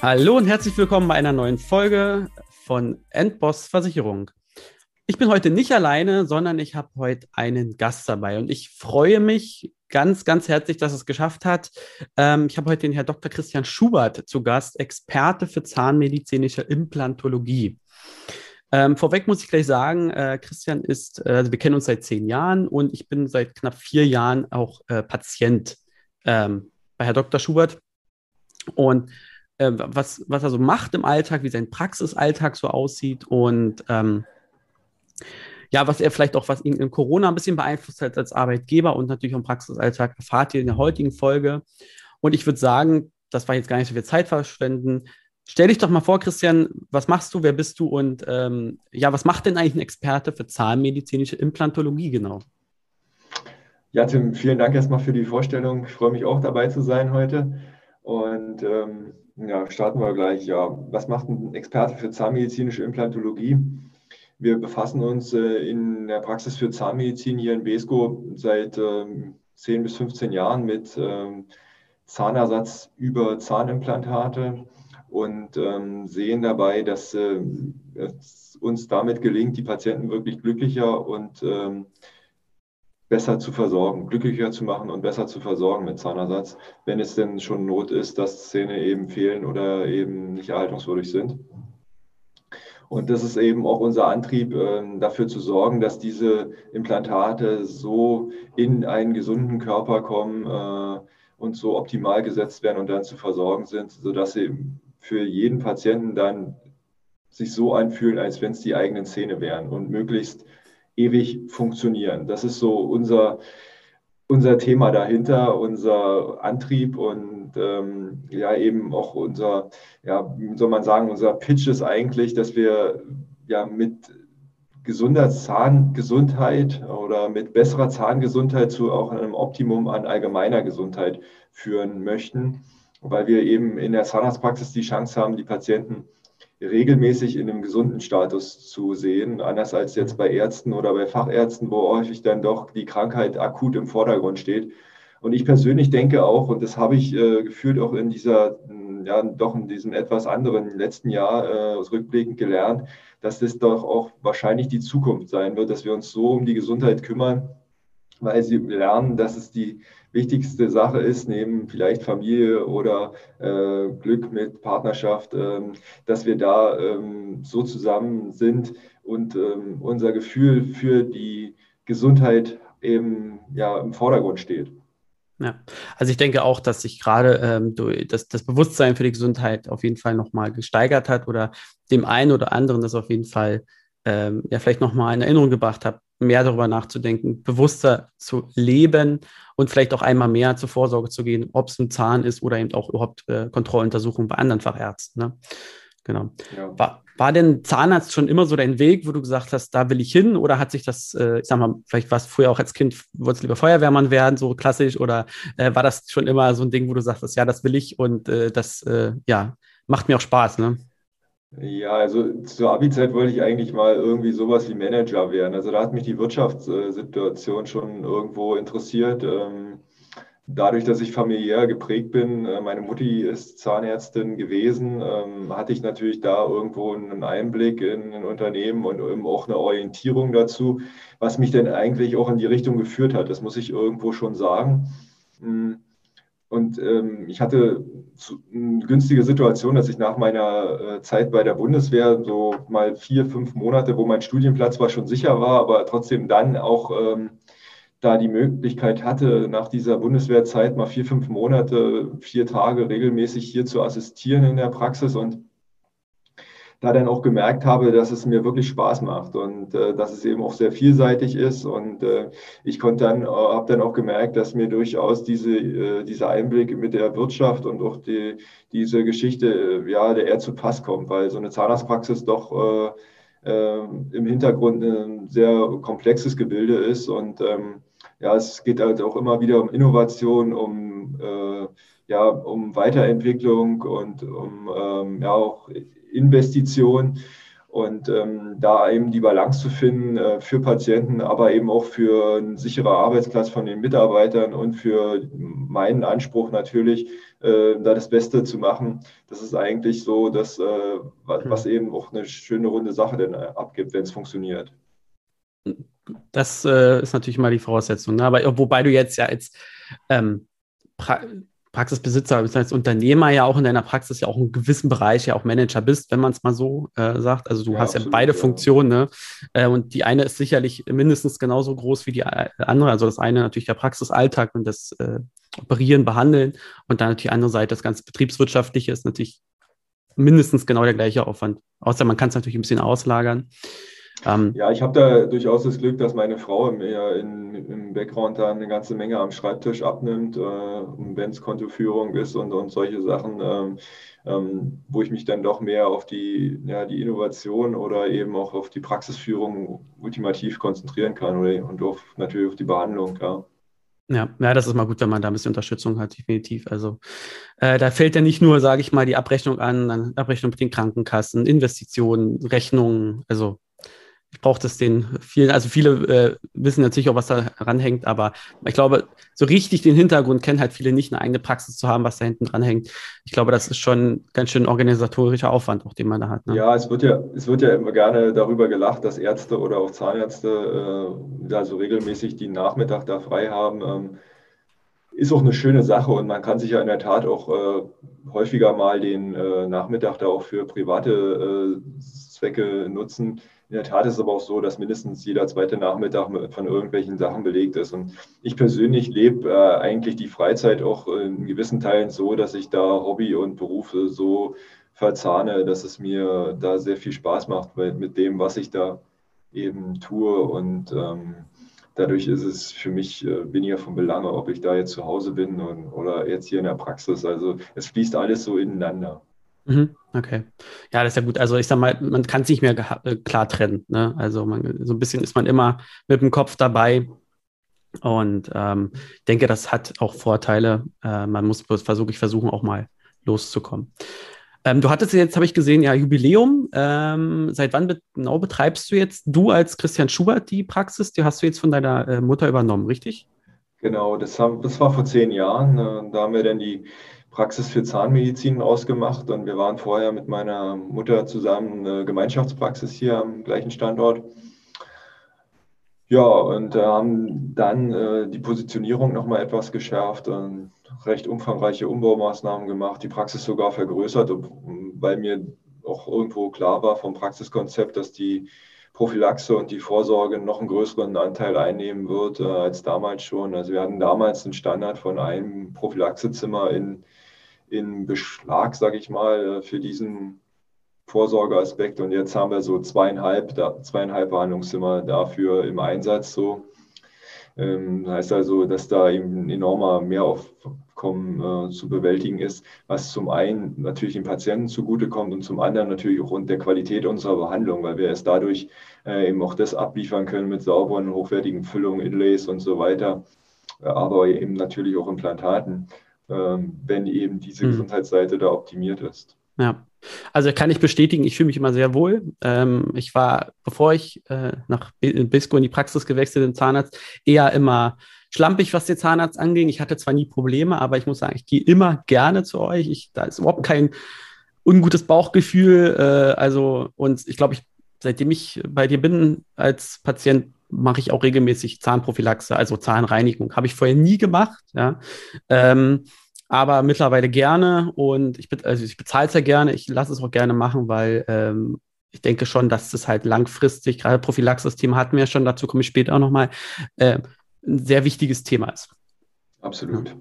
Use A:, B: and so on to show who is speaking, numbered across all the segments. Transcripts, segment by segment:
A: Hallo und herzlich willkommen bei einer neuen Folge von Endboss Versicherung. Ich bin heute nicht alleine, sondern ich habe heute einen Gast dabei und ich freue mich ganz, ganz herzlich, dass es geschafft hat. Ähm, ich habe heute den Herr Dr. Christian Schubert zu Gast, Experte für zahnmedizinische Implantologie. Ähm, vorweg muss ich gleich sagen, äh, Christian ist, äh, also wir kennen uns seit zehn Jahren und ich bin seit knapp vier Jahren auch äh, Patient ähm, bei Herr Dr. Schubert. Und äh, was, was er so macht im Alltag, wie sein Praxisalltag so aussieht und ähm, ja, was er vielleicht auch, was ihn in Corona ein bisschen beeinflusst hat als Arbeitgeber und natürlich im Praxisalltag, erfahrt ihr in der heutigen Folge. Und ich würde sagen, das war jetzt gar nicht so viel Zeit verschwenden. Stell dich doch mal vor, Christian, was machst du, wer bist du und ähm, ja, was macht denn eigentlich ein Experte für zahnmedizinische Implantologie genau?
B: Ja, Tim, vielen Dank erstmal für die Vorstellung. Ich freue mich auch dabei zu sein heute. Und ähm, ja, starten wir gleich. Ja, was macht ein Experte für zahnmedizinische Implantologie? Wir befassen uns äh, in der Praxis für Zahnmedizin hier in Besko seit ähm, 10 bis 15 Jahren mit ähm, Zahnersatz über Zahnimplantate und ähm, sehen dabei, dass äh, es uns damit gelingt, die Patienten wirklich glücklicher und ähm, besser zu versorgen, glücklicher zu machen und besser zu versorgen mit Zahnersatz, wenn es denn schon Not ist, dass Zähne eben fehlen oder eben nicht erhaltungswürdig sind. Und das ist eben auch unser Antrieb, ähm, dafür zu sorgen, dass diese Implantate so in einen gesunden Körper kommen äh, und so optimal gesetzt werden und dann zu versorgen sind, sodass sie für jeden Patienten dann sich so anfühlen, als wenn es die eigenen Zähne wären und möglichst ewig funktionieren. Das ist so unser, unser Thema dahinter, unser Antrieb und ähm, ja eben auch unser, ja, soll man sagen, unser Pitch ist eigentlich, dass wir ja mit gesunder Zahngesundheit oder mit besserer Zahngesundheit zu auch einem Optimum an allgemeiner Gesundheit führen möchten, weil wir eben in der Zahnarztpraxis die Chance haben, die Patienten regelmäßig in einem gesunden Status zu sehen, anders als jetzt bei Ärzten oder bei Fachärzten, wo häufig dann doch die Krankheit akut im Vordergrund steht. Und ich persönlich denke auch, und das habe ich äh, gefühlt auch in dieser, ja, doch in diesem etwas anderen letzten Jahr äh, rückblickend gelernt, dass das doch auch wahrscheinlich die Zukunft sein wird, dass wir uns so um die Gesundheit kümmern, weil sie lernen, dass es die wichtigste Sache ist, neben vielleicht Familie oder äh, Glück mit Partnerschaft, ähm, dass wir da ähm, so zusammen sind und ähm, unser Gefühl für die Gesundheit eben ja im Vordergrund steht.
A: Ja, also ich denke auch, dass sich gerade ähm, das, das Bewusstsein für die Gesundheit auf jeden Fall nochmal gesteigert hat oder dem einen oder anderen das auf jeden Fall ähm, ja vielleicht nochmal in Erinnerung gebracht hat, mehr darüber nachzudenken, bewusster zu leben und vielleicht auch einmal mehr zur Vorsorge zu gehen, ob es ein Zahn ist oder eben auch überhaupt äh, Kontrolluntersuchungen bei anderen Fachärzten. Ne? Genau. Ja. War, war denn Zahnarzt schon immer so dein Weg, wo du gesagt hast, da will ich hin? Oder hat sich das, äh, ich sag mal, vielleicht war es früher auch als Kind, wolltest du lieber Feuerwehrmann werden, so klassisch? Oder äh, war das schon immer so ein Ding, wo du sagst, ja, das will ich und äh, das, äh, ja, macht mir auch Spaß, ne?
B: Ja, also zur Abi-Zeit wollte ich eigentlich mal irgendwie sowas wie Manager werden. Also da hat mich die Wirtschaftssituation schon irgendwo interessiert. Ähm, dadurch, dass ich familiär geprägt bin, äh, meine Mutti ist Zahnärztin gewesen, ähm, hatte ich natürlich da irgendwo einen Einblick in ein Unternehmen und eben auch eine Orientierung dazu, was mich denn eigentlich auch in die Richtung geführt hat. Das muss ich irgendwo schon sagen. Und ähm, ich hatte eine günstige Situation, dass ich nach meiner äh, Zeit bei der Bundeswehr so mal vier, fünf Monate, wo mein Studienplatz zwar schon sicher war, aber trotzdem dann auch ähm, da die Möglichkeit hatte, nach dieser Bundeswehrzeit mal vier, fünf Monate, vier Tage regelmäßig hier zu assistieren in der Praxis. Und da dann auch gemerkt habe, dass es mir wirklich Spaß macht und äh, dass es eben auch sehr vielseitig ist. Und äh, ich konnte dann, äh, habe dann auch gemerkt, dass mir durchaus diese, äh, dieser Einblick mit der Wirtschaft und auch die, diese Geschichte, äh, ja, der eher zu Pass kommt, weil so eine Zahnarztpraxis doch äh, äh, im Hintergrund ein sehr komplexes Gebilde ist und ähm, ja, es geht halt auch immer wieder um Innovation, um äh, ja, um Weiterentwicklung und um ähm, ja auch Investition. Und ähm, da eben die Balance zu finden äh, für Patienten, aber eben auch für einen sicheren Arbeitsplatz von den Mitarbeitern und für meinen Anspruch natürlich, äh, da das Beste zu machen, das ist eigentlich so, dass, äh, was, was mhm. eben auch eine schöne runde Sache denn äh, abgibt, wenn es funktioniert.
A: Das äh, ist natürlich mal die Voraussetzung. Ne? Aber wobei du jetzt ja als ähm, Praxisbesitzer, als Unternehmer ja auch in deiner Praxis ja auch in gewissen Bereich ja auch Manager bist, wenn man es mal so äh, sagt. Also du ja, hast absolut, ja beide ja. Funktionen, ne? Äh, und die eine ist sicherlich mindestens genauso groß wie die andere. Also das eine natürlich der Praxisalltag und das äh, Operieren, Behandeln und dann natürlich die andere Seite das ganze Betriebswirtschaftliche ist natürlich mindestens genau der gleiche Aufwand. Außer man kann es natürlich ein bisschen auslagern.
B: Ähm, ja, ich habe da durchaus das Glück, dass meine Frau mir in, im Background da eine ganze Menge am Schreibtisch abnimmt, äh, wenn es Kontoführung ist und, und solche Sachen, ähm, ähm, wo ich mich dann doch mehr auf die, ja, die Innovation oder eben auch auf die Praxisführung ultimativ konzentrieren kann oder, und auf, natürlich auf die Behandlung. Ja.
A: Ja, ja, das ist mal gut, wenn man da ein bisschen Unterstützung hat, definitiv. Also äh, da fällt ja nicht nur, sage ich mal, die Abrechnung an, Abrechnung mit den Krankenkassen, Investitionen, Rechnungen, also ich brauche das den vielen, also viele äh, wissen natürlich auch, was da ranhängt, aber ich glaube, so richtig den Hintergrund kennen halt viele nicht, eine eigene Praxis zu haben, was da hinten dran hängt. Ich glaube, das ist schon ganz schön organisatorischer Aufwand, auch den man da hat.
B: Ne? Ja, es wird ja, es wird ja immer gerne darüber gelacht, dass Ärzte oder auch Zahnärzte äh, da so regelmäßig die Nachmittag da frei haben. Ähm, ist auch eine schöne Sache und man kann sich ja in der Tat auch äh, häufiger mal den äh, Nachmittag da auch für private äh, Zwecke nutzen. In der Tat ist es aber auch so, dass mindestens jeder zweite Nachmittag von irgendwelchen Sachen belegt ist. Und ich persönlich lebe äh, eigentlich die Freizeit auch in gewissen Teilen so, dass ich da Hobby und Berufe so verzahne, dass es mir da sehr viel Spaß macht mit, mit dem, was ich da eben tue. Und ähm, dadurch ist es für mich äh, weniger von Belange, ob ich da jetzt zu Hause bin und, oder jetzt hier in der Praxis. Also es fließt alles so ineinander.
A: Mhm, okay. Ja, das ist ja gut. Also ich sag mal, man kann es nicht mehr äh, klar trennen. Ne? Also man, so ein bisschen ist man immer mit dem Kopf dabei. Und ähm, denke, das hat auch Vorteile. Äh, man muss versuche ich versuchen, auch mal loszukommen. Ähm, du hattest jetzt, habe ich gesehen, ja, Jubiläum. Ähm, seit wann genau betreibst du jetzt, du als Christian Schubert, die Praxis? Die hast du jetzt von deiner äh, Mutter übernommen, richtig?
B: Genau, das, haben, das war vor zehn Jahren. Äh, da haben wir dann die Praxis für Zahnmedizin ausgemacht und wir waren vorher mit meiner Mutter zusammen eine Gemeinschaftspraxis hier am gleichen Standort. Ja, und äh, haben dann äh, die Positionierung nochmal etwas geschärft und recht umfangreiche Umbaumaßnahmen gemacht, die Praxis sogar vergrößert, weil mir auch irgendwo klar war vom Praxiskonzept, dass die Prophylaxe und die Vorsorge noch einen größeren Anteil einnehmen wird äh, als damals schon. Also wir hatten damals einen Standard von einem Prophylaxezimmer in in Beschlag, sage ich mal, für diesen Vorsorgeaspekt. Und jetzt haben wir so zweieinhalb, zweieinhalb Behandlungszimmer dafür im Einsatz. So. Ähm, heißt also, dass da eben ein enormer Mehraufkommen äh, zu bewältigen ist, was zum einen natürlich den Patienten zugutekommt und zum anderen natürlich auch rund der Qualität unserer Behandlung, weil wir erst dadurch äh, eben auch das abliefern können mit sauberen, hochwertigen Füllungen, Inlays und so weiter, äh, aber eben natürlich auch Implantaten wenn eben diese hm. Gesundheitsseite da optimiert ist.
A: Ja, also kann ich bestätigen, ich fühle mich immer sehr wohl. Ähm, ich war, bevor ich äh, nach Bisco in die Praxis gewechselt bin, Zahnarzt, eher immer schlampig, was den Zahnarzt anging. Ich hatte zwar nie Probleme, aber ich muss sagen, ich gehe immer gerne zu euch. Ich, da ist überhaupt kein ungutes Bauchgefühl. Äh, also, und ich glaube, ich, seitdem ich bei dir bin als Patient, mache ich auch regelmäßig Zahnprophylaxe, also Zahnreinigung. Habe ich vorher nie gemacht, ja. Ähm, aber mittlerweile gerne und ich, also ich bezahle es ja gerne, ich lasse es auch gerne machen, weil ähm, ich denke schon, dass es halt langfristig, gerade Prophylaxis-Thema hatten wir ja schon, dazu komme ich später auch nochmal, äh, ein sehr wichtiges Thema ist.
B: Absolut.
A: Ja.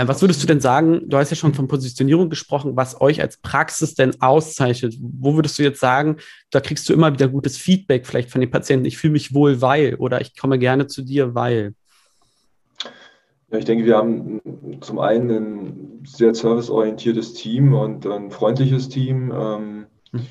A: Äh, was würdest du denn sagen? Du hast ja schon von Positionierung gesprochen, was euch als Praxis denn auszeichnet. Wo würdest du jetzt sagen, da kriegst du immer wieder gutes Feedback vielleicht von den Patienten, ich fühle mich wohl, weil oder ich komme gerne zu dir, weil?
B: Ja, ich denke, wir haben zum einen ein sehr serviceorientiertes Team und ein freundliches Team. Ähm, hm.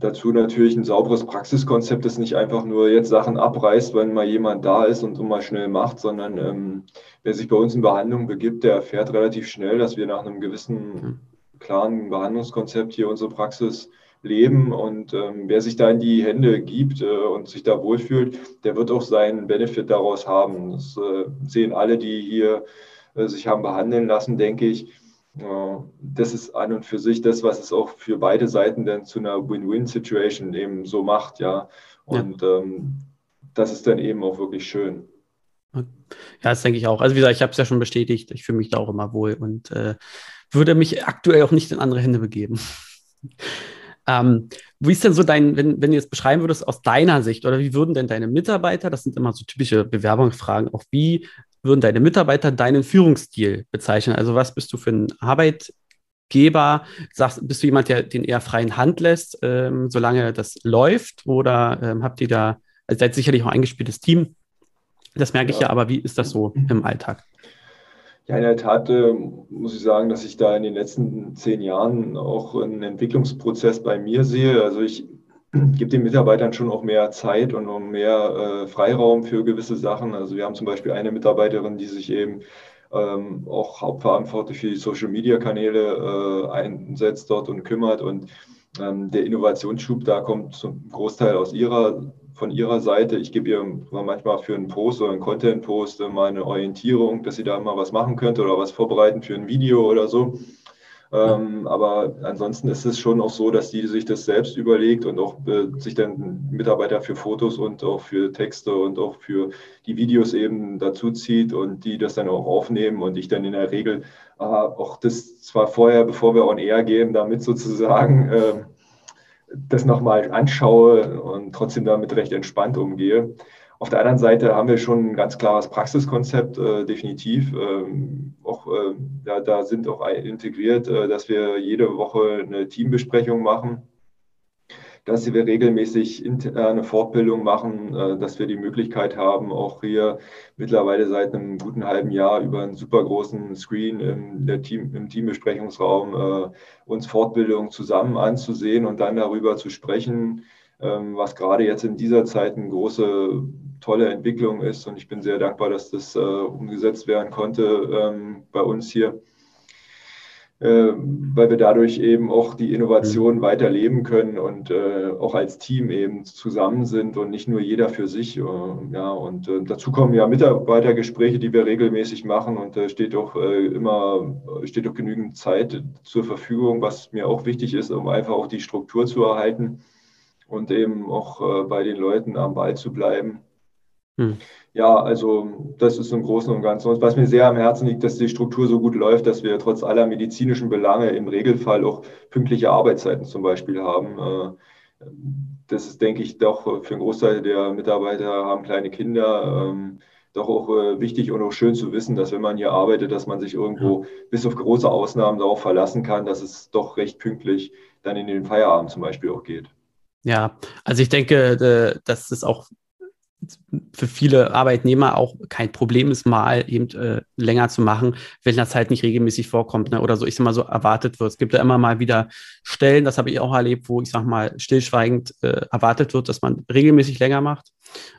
B: Dazu natürlich ein sauberes Praxiskonzept, das nicht einfach nur jetzt Sachen abreißt, wenn mal jemand da ist und so mal schnell macht, sondern ähm, wer sich bei uns in Behandlung begibt, der erfährt relativ schnell, dass wir nach einem gewissen klaren Behandlungskonzept hier unsere Praxis leben. Und ähm, wer sich da in die Hände gibt äh, und sich da wohlfühlt, der wird auch seinen Benefit daraus haben. Das äh, sehen alle, die hier äh, sich haben behandeln lassen, denke ich. Das ist an und für sich das, was es auch für beide Seiten dann zu einer Win-Win-Situation eben so macht, ja. Und ja. Ähm, das ist dann eben auch wirklich schön.
A: Ja, das denke ich auch. Also wie gesagt, ich habe es ja schon bestätigt, ich fühle mich da auch immer wohl und äh, würde mich aktuell auch nicht in andere Hände begeben. ähm, wie ist denn so dein, wenn, wenn du jetzt beschreiben würdest aus deiner Sicht, oder wie würden denn deine Mitarbeiter, das sind immer so typische Bewerbungsfragen, auch wie würden deine Mitarbeiter deinen Führungsstil bezeichnen? Also was bist du für ein Arbeitgeber? Sagst, bist du jemand, der den eher freien Hand lässt, ähm, solange das läuft? Oder ähm, habt ihr da, also seid sicherlich auch ein eingespieltes Team, das merke ich ja, aber wie ist das so im Alltag?
B: Ja, in der Tat äh, muss ich sagen, dass ich da in den letzten zehn Jahren auch einen Entwicklungsprozess bei mir sehe. Also ich gebe den Mitarbeitern schon auch mehr Zeit und auch mehr äh, Freiraum für gewisse Sachen. Also wir haben zum Beispiel eine Mitarbeiterin, die sich eben ähm, auch hauptverantwortlich für die Social-Media-Kanäle äh, einsetzt dort und kümmert. Und ähm, der Innovationsschub da kommt zum Großteil aus ihrer von ihrer Seite. Ich gebe ihr manchmal für einen Post oder einen Content-Post mal eine Orientierung, dass sie da mal was machen könnte oder was vorbereiten für ein Video oder so. Ähm, aber ansonsten ist es schon auch so, dass die sich das selbst überlegt und auch äh, sich dann Mitarbeiter für Fotos und auch für Texte und auch für die Videos eben dazu zieht und die das dann auch aufnehmen und ich dann in der Regel äh, auch das zwar vorher, bevor wir on air gehen, damit sozusagen äh, das nochmal anschaue und trotzdem damit recht entspannt umgehe. Auf der anderen Seite haben wir schon ein ganz klares Praxiskonzept, äh, definitiv. Ähm, auch, äh, ja, da sind auch integriert, äh, dass wir jede Woche eine Teambesprechung machen dass wir regelmäßig interne Fortbildung machen, äh, dass wir die Möglichkeit haben, auch hier mittlerweile seit einem guten halben Jahr über einen super großen Screen im, Team, im Teambesprechungsraum äh, uns Fortbildung zusammen anzusehen und dann darüber zu sprechen, was gerade jetzt in dieser Zeit eine große, tolle Entwicklung ist. Und ich bin sehr dankbar, dass das äh, umgesetzt werden konnte ähm, bei uns hier äh, weil wir dadurch eben auch die Innovation mhm. weiterleben können und äh, auch als Team eben zusammen sind und nicht nur jeder für sich. Äh, ja, und dazu kommen ja Mitarbeitergespräche, die wir regelmäßig machen und da steht auch äh, immer steht auch genügend Zeit zur Verfügung, was mir auch wichtig ist, um einfach auch die Struktur zu erhalten und eben auch äh, bei den Leuten am Ball zu bleiben. Hm. Ja, also das ist im Großen und Ganzen. Und was mir sehr am Herzen liegt, dass die Struktur so gut läuft, dass wir trotz aller medizinischen Belange im Regelfall auch pünktliche Arbeitszeiten zum Beispiel haben. Äh, das ist, denke ich, doch für einen Großteil der Mitarbeiter haben kleine Kinder. Ähm, doch auch äh, wichtig und auch schön zu wissen, dass wenn man hier arbeitet, dass man sich irgendwo bis auf große Ausnahmen darauf verlassen kann, dass es doch recht pünktlich dann in den Feierabend zum Beispiel auch geht.
A: Ja, also ich denke, dass es auch für viele Arbeitnehmer auch kein Problem ist, mal eben äh, länger zu machen, wenn das halt nicht regelmäßig vorkommt ne? oder so, ich sag mal so, erwartet wird. Es gibt ja immer mal wieder Stellen, das habe ich auch erlebt, wo ich sag mal stillschweigend äh, erwartet wird, dass man regelmäßig länger macht.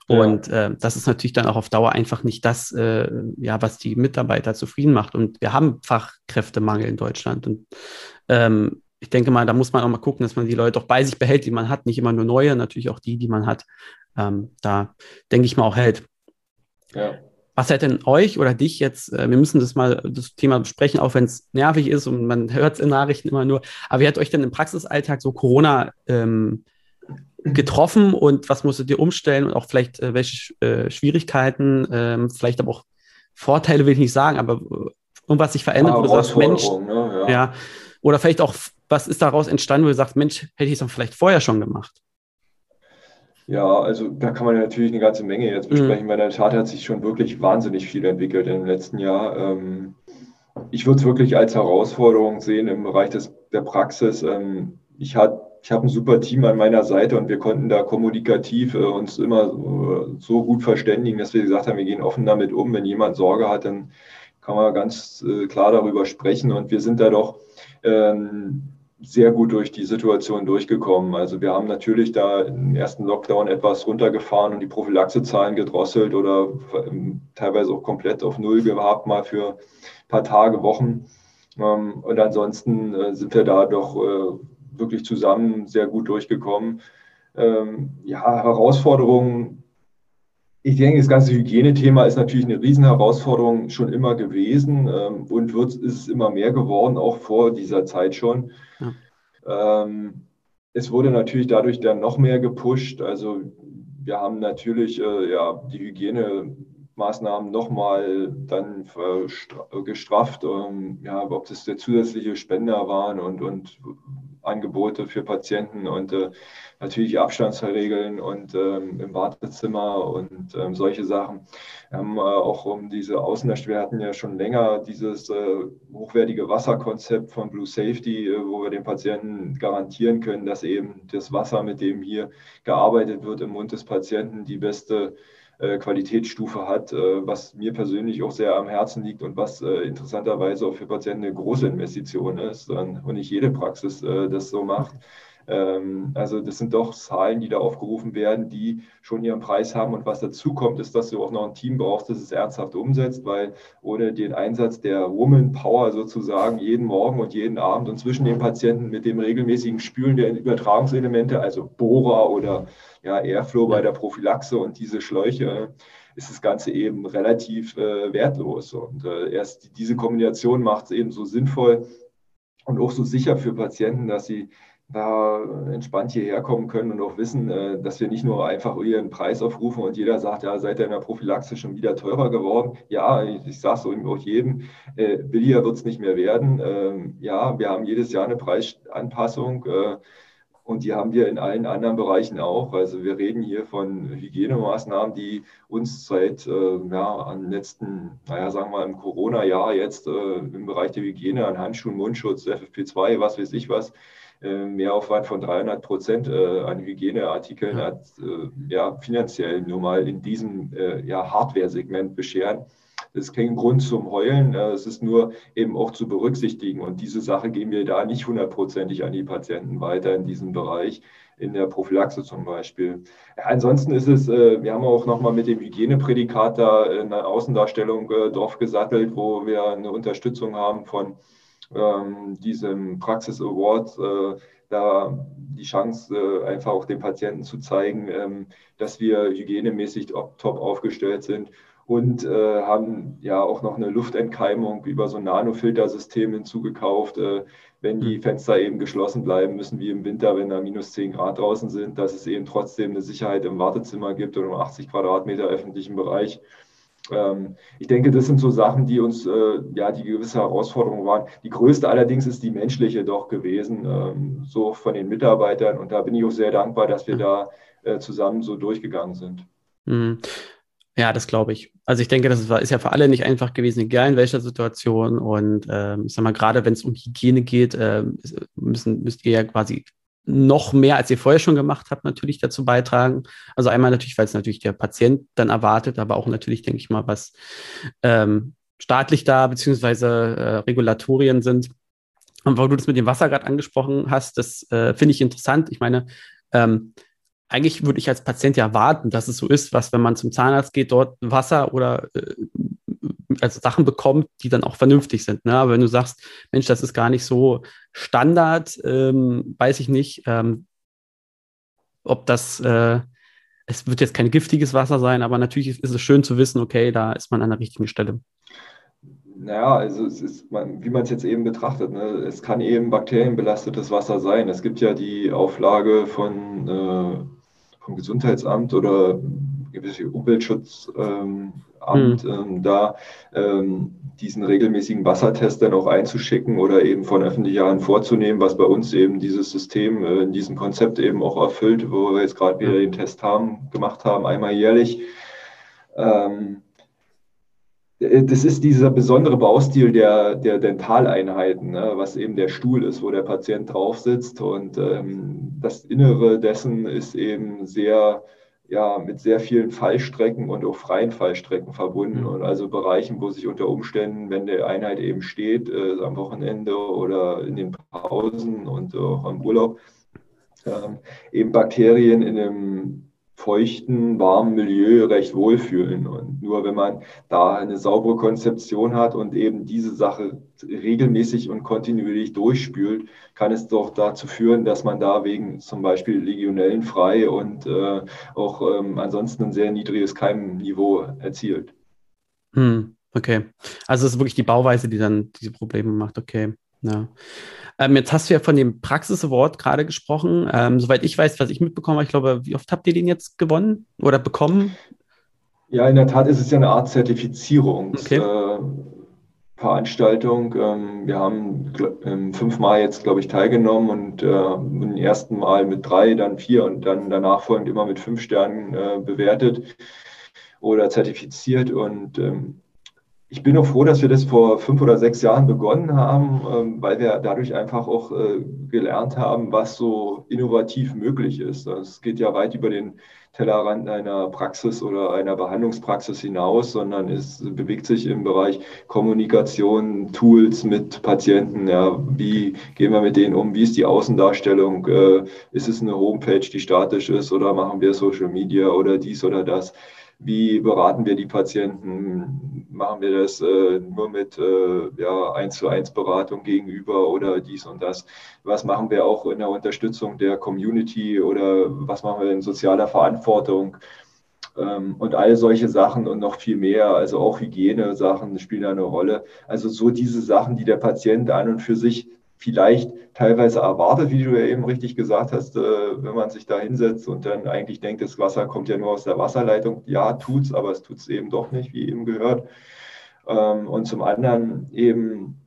A: Ja. Und äh, das ist natürlich dann auch auf Dauer einfach nicht das, äh, ja, was die Mitarbeiter zufrieden macht. Und wir haben Fachkräftemangel in Deutschland. Und ähm, ich denke mal, da muss man auch mal gucken, dass man die Leute auch bei sich behält, die man hat, nicht immer nur neue, natürlich auch die, die man hat ähm, da denke ich mal auch hält. Ja. Was hätte denn euch oder dich jetzt, äh, wir müssen das mal, das Thema besprechen, auch wenn es nervig ist und man hört es in Nachrichten immer nur, aber wie hat euch denn im Praxisalltag so Corona ähm, getroffen und was musstet ihr umstellen und auch vielleicht äh, welche äh, Schwierigkeiten, ähm, vielleicht aber auch Vorteile will ich nicht sagen, aber äh, irgendwas sich verändert, wo du sagst, Mensch, ne? ja. ja. Oder vielleicht auch, was ist daraus entstanden, wo du sagst, Mensch, hätte ich es doch vielleicht vorher schon gemacht?
B: Ja, also da kann man natürlich eine ganze Menge jetzt mhm. besprechen, mhm. weil in der Tat hat sich schon wirklich wahnsinnig viel entwickelt im letzten Jahr. Ähm, ich würde es wirklich als Herausforderung sehen im Bereich des, der Praxis. Ähm, ich habe ich hab ein super Team an meiner Seite und wir konnten da kommunikativ äh, uns immer äh, so gut verständigen, dass wir gesagt haben, wir gehen offen damit um. Wenn jemand Sorge hat, dann kann man ganz äh, klar darüber sprechen und wir sind da doch ähm, sehr gut durch die Situation durchgekommen. Also wir haben natürlich da im ersten Lockdown etwas runtergefahren und die Prophylaxezahlen gedrosselt oder ähm, teilweise auch komplett auf Null gehabt, mal für ein paar Tage, Wochen. Ähm, und ansonsten äh, sind wir da doch äh, wirklich zusammen sehr gut durchgekommen. Ähm, ja, Herausforderungen. Ich denke, das ganze Hygienethema ist natürlich eine Riesenherausforderung schon immer gewesen ähm, und wird, ist immer mehr geworden, auch vor dieser Zeit schon. Ja. Ähm, es wurde natürlich dadurch dann noch mehr gepusht. Also wir haben natürlich äh, ja, die Hygienemaßnahmen nochmal dann gestrafft, ähm, ja, ob das der zusätzliche Spender waren und, und Angebote für Patienten und äh, natürlich Abstandsregeln und ähm, im Wartezimmer und ähm, solche Sachen. Wir haben äh, auch um diese Außenlösch, wir hatten ja schon länger dieses äh, hochwertige Wasserkonzept von Blue Safety, äh, wo wir den Patienten garantieren können, dass eben das Wasser, mit dem hier gearbeitet wird im Mund des Patienten, die beste Qualitätsstufe hat, äh, was mir persönlich auch sehr am Herzen liegt und was äh, interessanterweise auch für Patienten eine große Investition ist und nicht jede Praxis das so macht. Ähm, also das sind doch Zahlen, die da aufgerufen werden, die schon ihren Preis haben. Und was dazu kommt, ist, dass du auch noch ein Team brauchst, das es ernsthaft umsetzt, weil ohne den Einsatz der Woman Power sozusagen jeden Morgen und jeden Abend und zwischen den Patienten mit dem regelmäßigen Spülen der Übertragungselemente, also Bohrer oder ja, Airflow bei der Prophylaxe und diese Schläuche, ist das Ganze eben relativ äh, wertlos. Und äh, erst diese Kombination macht es eben so sinnvoll und auch so sicher für Patienten, dass sie da entspannt hierher kommen können und auch wissen, äh, dass wir nicht nur einfach ihren Preis aufrufen und jeder sagt, ja, seid ihr in der Prophylaxe schon wieder teurer geworden. Ja, ich, sage so auch jedem, äh, billiger wird es nicht mehr werden. Ähm, ja, wir haben jedes Jahr eine Preisanpassung äh, und die haben wir in allen anderen Bereichen auch. Also wir reden hier von Hygienemaßnahmen, die uns seit ja, am letzten, naja, sagen wir mal im Corona-Jahr jetzt im Bereich der Hygiene an Handschuhen, Mundschutz, FFP2, was weiß ich was, äh, Mehraufwand von 300 Prozent äh, an Hygieneartikeln ja. Hat, äh, ja, finanziell nur mal in diesem ja, Hardware-Segment bescheren. Das ist kein Grund zum Heulen, es ist nur eben auch zu berücksichtigen. Und diese Sache gehen wir da nicht hundertprozentig an die Patienten weiter in diesem Bereich, in der Prophylaxe zum Beispiel. Ansonsten ist es, wir haben auch nochmal mit dem Hygieneprädikat da eine Außendarstellung drauf gesattelt, wo wir eine Unterstützung haben von ähm, diesem Praxis Award äh, da die Chance, äh, einfach auch den Patienten zu zeigen, ähm, dass wir hygienemäßig top aufgestellt sind und äh, haben ja auch noch eine Luftentkeimung über so ein Nanofiltersystem hinzugekauft. Äh, wenn die hm. Fenster eben geschlossen bleiben müssen, wie im Winter, wenn da minus 10 Grad draußen sind, dass es eben trotzdem eine Sicherheit im Wartezimmer gibt oder im 80 Quadratmeter öffentlichen Bereich. Ähm, ich denke, das sind so Sachen, die uns, äh, ja, die gewisse Herausforderungen waren. Die größte allerdings ist die menschliche doch gewesen, ähm, so von den Mitarbeitern. Und da bin ich auch sehr dankbar, dass wir da äh, zusammen so durchgegangen sind.
A: Mhm. Ja, das glaube ich. Also ich denke, das ist, ja für alle nicht einfach gewesen, egal in welcher Situation. Und ähm, ich sag mal, gerade wenn es um Hygiene geht, äh, müssen, müsst ihr ja quasi noch mehr, als ihr vorher schon gemacht habt, natürlich dazu beitragen. Also einmal natürlich, weil es natürlich der Patient dann erwartet, aber auch natürlich, denke ich mal, was ähm, staatlich da, beziehungsweise äh, Regulatorien sind. Und weil du das mit dem Wasser gerade angesprochen hast, das äh, finde ich interessant. Ich meine, ähm, eigentlich würde ich als Patient ja erwarten, dass es so ist, was, wenn man zum Zahnarzt geht, dort Wasser oder äh, also Sachen bekommt, die dann auch vernünftig sind. Ne? Aber wenn du sagst, Mensch, das ist gar nicht so Standard, ähm, weiß ich nicht, ähm, ob das, äh, es wird jetzt kein giftiges Wasser sein, aber natürlich ist es schön zu wissen, okay, da ist man an der richtigen Stelle.
B: Naja, also es ist, wie man es jetzt eben betrachtet, ne? es kann eben bakterienbelastetes Wasser sein. Es gibt ja die Auflage von, äh, vom Gesundheitsamt oder gewisse Umweltschutz. Ähm, Amt, mhm. da ähm, diesen regelmäßigen Wassertest dann auch einzuschicken oder eben von öffentlicher Hand vorzunehmen, was bei uns eben dieses System äh, in diesem Konzept eben auch erfüllt, wo wir jetzt gerade wieder den Test haben, gemacht haben, einmal jährlich. Ähm, äh, das ist dieser besondere Baustil der, der Dentaleinheiten, ne, was eben der Stuhl ist, wo der Patient drauf sitzt. Und ähm, das Innere dessen ist eben sehr ja, mit sehr vielen Fallstrecken und auch freien Fallstrecken verbunden mhm. und also Bereichen, wo sich unter Umständen, wenn die Einheit eben steht, äh, am Wochenende oder in den Pausen und auch am Urlaub, äh, eben Bakterien in einem feuchten, warmen Milieu recht wohlfühlen. Und nur wenn man da eine saubere Konzeption hat und eben diese Sache regelmäßig und kontinuierlich durchspült, kann es doch dazu führen, dass man da wegen zum Beispiel Legionellen frei und äh, auch ähm, ansonsten ein sehr niedriges Keimniveau erzielt.
A: Hm, okay. Also es ist wirklich die Bauweise, die dann diese Probleme macht. Okay. Ja. Ähm, jetzt hast du ja von dem Praxis Award gerade gesprochen. Ähm, soweit ich weiß, was ich mitbekommen habe, ich glaube, wie oft habt ihr den jetzt gewonnen oder bekommen?
B: Ja, in der Tat ist es ja eine Art Zertifizierungsveranstaltung. Okay. Äh, ähm, wir haben ähm, fünfmal jetzt, glaube ich, teilgenommen und äh, im ersten Mal mit drei, dann vier und dann danach folgend immer mit fünf Sternen äh, bewertet oder zertifiziert. Und ähm, ich bin auch froh, dass wir das vor fünf oder sechs Jahren begonnen haben, ähm, weil wir dadurch einfach auch äh, gelernt haben, was so innovativ möglich ist. Es geht ja weit über den Tellerrand einer Praxis oder einer Behandlungspraxis hinaus, sondern es bewegt sich im Bereich Kommunikation, Tools mit Patienten. Ja, wie gehen wir mit denen um? Wie ist die Außendarstellung? Äh, ist es eine Homepage, die statisch ist oder machen wir Social Media oder dies oder das? Wie beraten wir die Patienten? Machen wir das äh, nur mit äh, ja, 1 zu 1 Beratung gegenüber oder dies und das? Was machen wir auch in der Unterstützung der Community oder was machen wir in sozialer Verantwortung? Ähm, und all solche Sachen und noch viel mehr, also auch Hygiene-Sachen spielen eine Rolle. Also so diese Sachen, die der Patient an und für sich vielleicht teilweise erwartet, wie du ja eben richtig gesagt hast, äh, wenn man sich da hinsetzt und dann eigentlich denkt, das Wasser kommt ja nur aus der Wasserleitung. Ja, tut's, aber es tut's eben doch nicht, wie eben gehört. Ähm, und zum anderen eben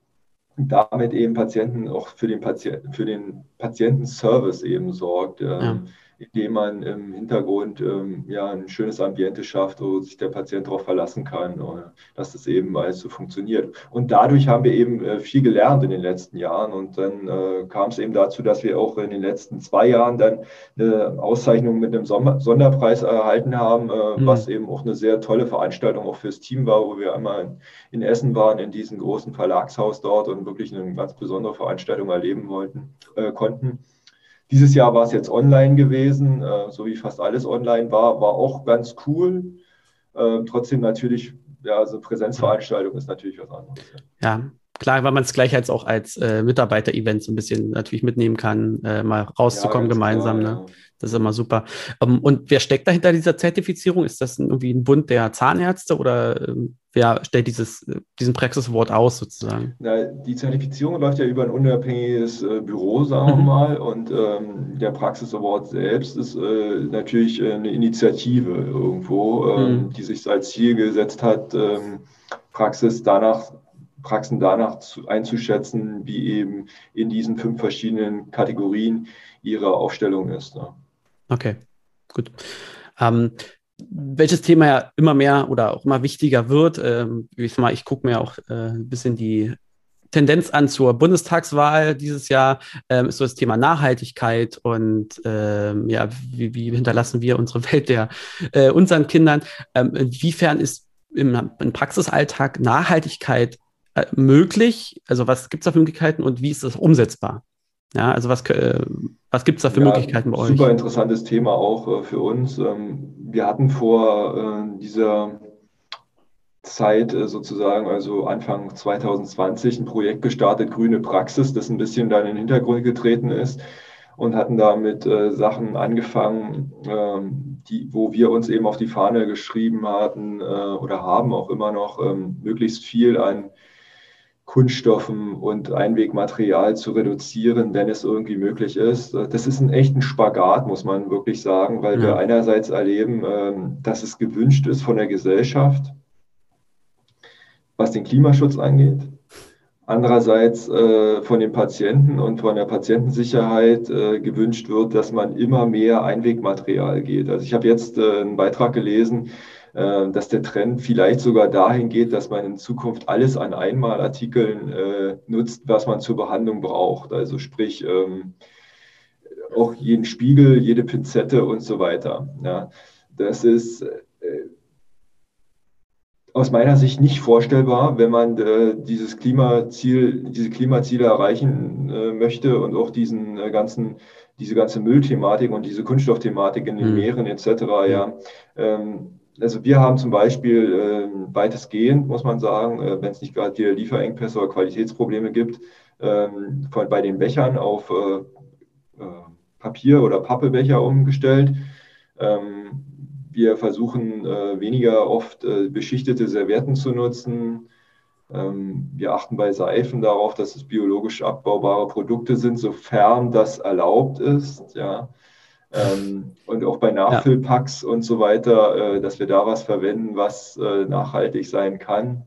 B: damit eben Patienten auch für den, Patienten, für den Patientenservice eben sorgt. Ähm, ja indem man im Hintergrund ähm, ja ein schönes Ambiente schafft, wo sich der Patient darauf verlassen kann, oder, dass das eben alles so funktioniert. Und dadurch haben wir eben äh, viel gelernt in den letzten Jahren. Und dann äh, kam es eben dazu, dass wir auch in den letzten zwei Jahren dann eine Auszeichnung mit einem Sonderpreis erhalten haben, äh, mhm. was eben auch eine sehr tolle Veranstaltung auch fürs Team war, wo wir einmal in, in Essen waren, in diesem großen Verlagshaus dort und wirklich eine ganz besondere Veranstaltung erleben wollten, äh, konnten. Dieses Jahr war es jetzt online gewesen, äh, so wie fast alles online war, war auch ganz cool. Äh, trotzdem natürlich, ja, also Präsenzveranstaltung ist natürlich was anderes.
A: Ja klar, weil man es gleich als auch als äh, Mitarbeiter-Event so ein bisschen natürlich mitnehmen kann, äh, mal rauszukommen ja, gemeinsam. Klar, ne? Ja. Das ist immer super. Ähm, und wer steckt dahinter dieser Zertifizierung? Ist das irgendwie ein Bund der Zahnärzte oder ähm, wer stellt dieses, diesen Praxiswort aus sozusagen?
B: Na, die Zertifizierung läuft ja über ein unabhängiges äh, Büro, sagen wir mhm. mal. Und ähm, der Praxis Award selbst ist äh, natürlich äh, eine Initiative irgendwo, ähm, mhm. die sich als Ziel gesetzt hat, ähm, Praxis danach Praxen danach zu, einzuschätzen, wie eben in diesen fünf verschiedenen Kategorien ihre Aufstellung ist. Ne?
A: Okay, gut. Ähm, welches Thema ja immer mehr oder auch immer wichtiger wird, ähm, ich, ich gucke mir auch äh, ein bisschen die Tendenz an zur Bundestagswahl dieses Jahr, ähm, ist so das Thema Nachhaltigkeit und ähm, ja, wie, wie, hinterlassen wir unsere Welt der äh, unseren Kindern. Ähm, inwiefern ist im, im Praxisalltag Nachhaltigkeit äh, möglich? Also was gibt es da für Möglichkeiten und wie ist das umsetzbar? Ja, also was, äh, was gibt es da für ja, Möglichkeiten bei
B: euch? Super interessantes Thema auch äh, für uns. Ähm, wir hatten vor dieser Zeit sozusagen, also Anfang 2020, ein Projekt gestartet, Grüne Praxis, das ein bisschen dann in den Hintergrund getreten ist und hatten damit äh, Sachen angefangen, ähm, die, wo wir uns eben auf die Fahne geschrieben hatten äh, oder haben auch immer noch, ähm, möglichst viel an Kunststoffen und Einwegmaterial zu reduzieren, wenn es irgendwie möglich ist. Das ist ein echter Spagat, muss man wirklich sagen, weil ja. wir einerseits erleben, ähm, dass es gewünscht ist von der Gesellschaft, was den Klimaschutz angeht. Andererseits äh, von den Patienten und von der Patientensicherheit äh, gewünscht wird, dass man immer mehr Einwegmaterial geht. Also ich habe jetzt äh, einen Beitrag gelesen, dass der Trend vielleicht sogar dahin geht, dass man in Zukunft alles an Einmalartikeln äh, nutzt, was man zur Behandlung braucht. Also sprich, ähm, auch jeden Spiegel, jede Pinzette und so weiter. Ja, das ist äh, aus meiner Sicht nicht vorstellbar, wenn man äh, dieses Klimaziel, diese Klimaziele erreichen äh, möchte und auch diesen äh, ganzen, diese ganze Müllthematik und diese Kunststoffthematik in den mhm. Meeren etc. Ja, ähm, also wir haben zum Beispiel äh, weitestgehend, muss man sagen, äh, wenn es nicht gerade hier Lieferengpässe oder Qualitätsprobleme gibt, ähm, von, bei den Bechern auf äh, Papier- oder Pappebecher umgestellt. Ähm, wir versuchen äh, weniger oft äh, beschichtete Servietten zu nutzen. Ähm, wir achten bei Seifen darauf, dass es biologisch abbaubare Produkte sind, sofern das erlaubt ist. Ja. Ähm, und auch bei Nachfüllpacks ja. und so weiter, äh, dass wir da was verwenden, was äh, nachhaltig sein kann.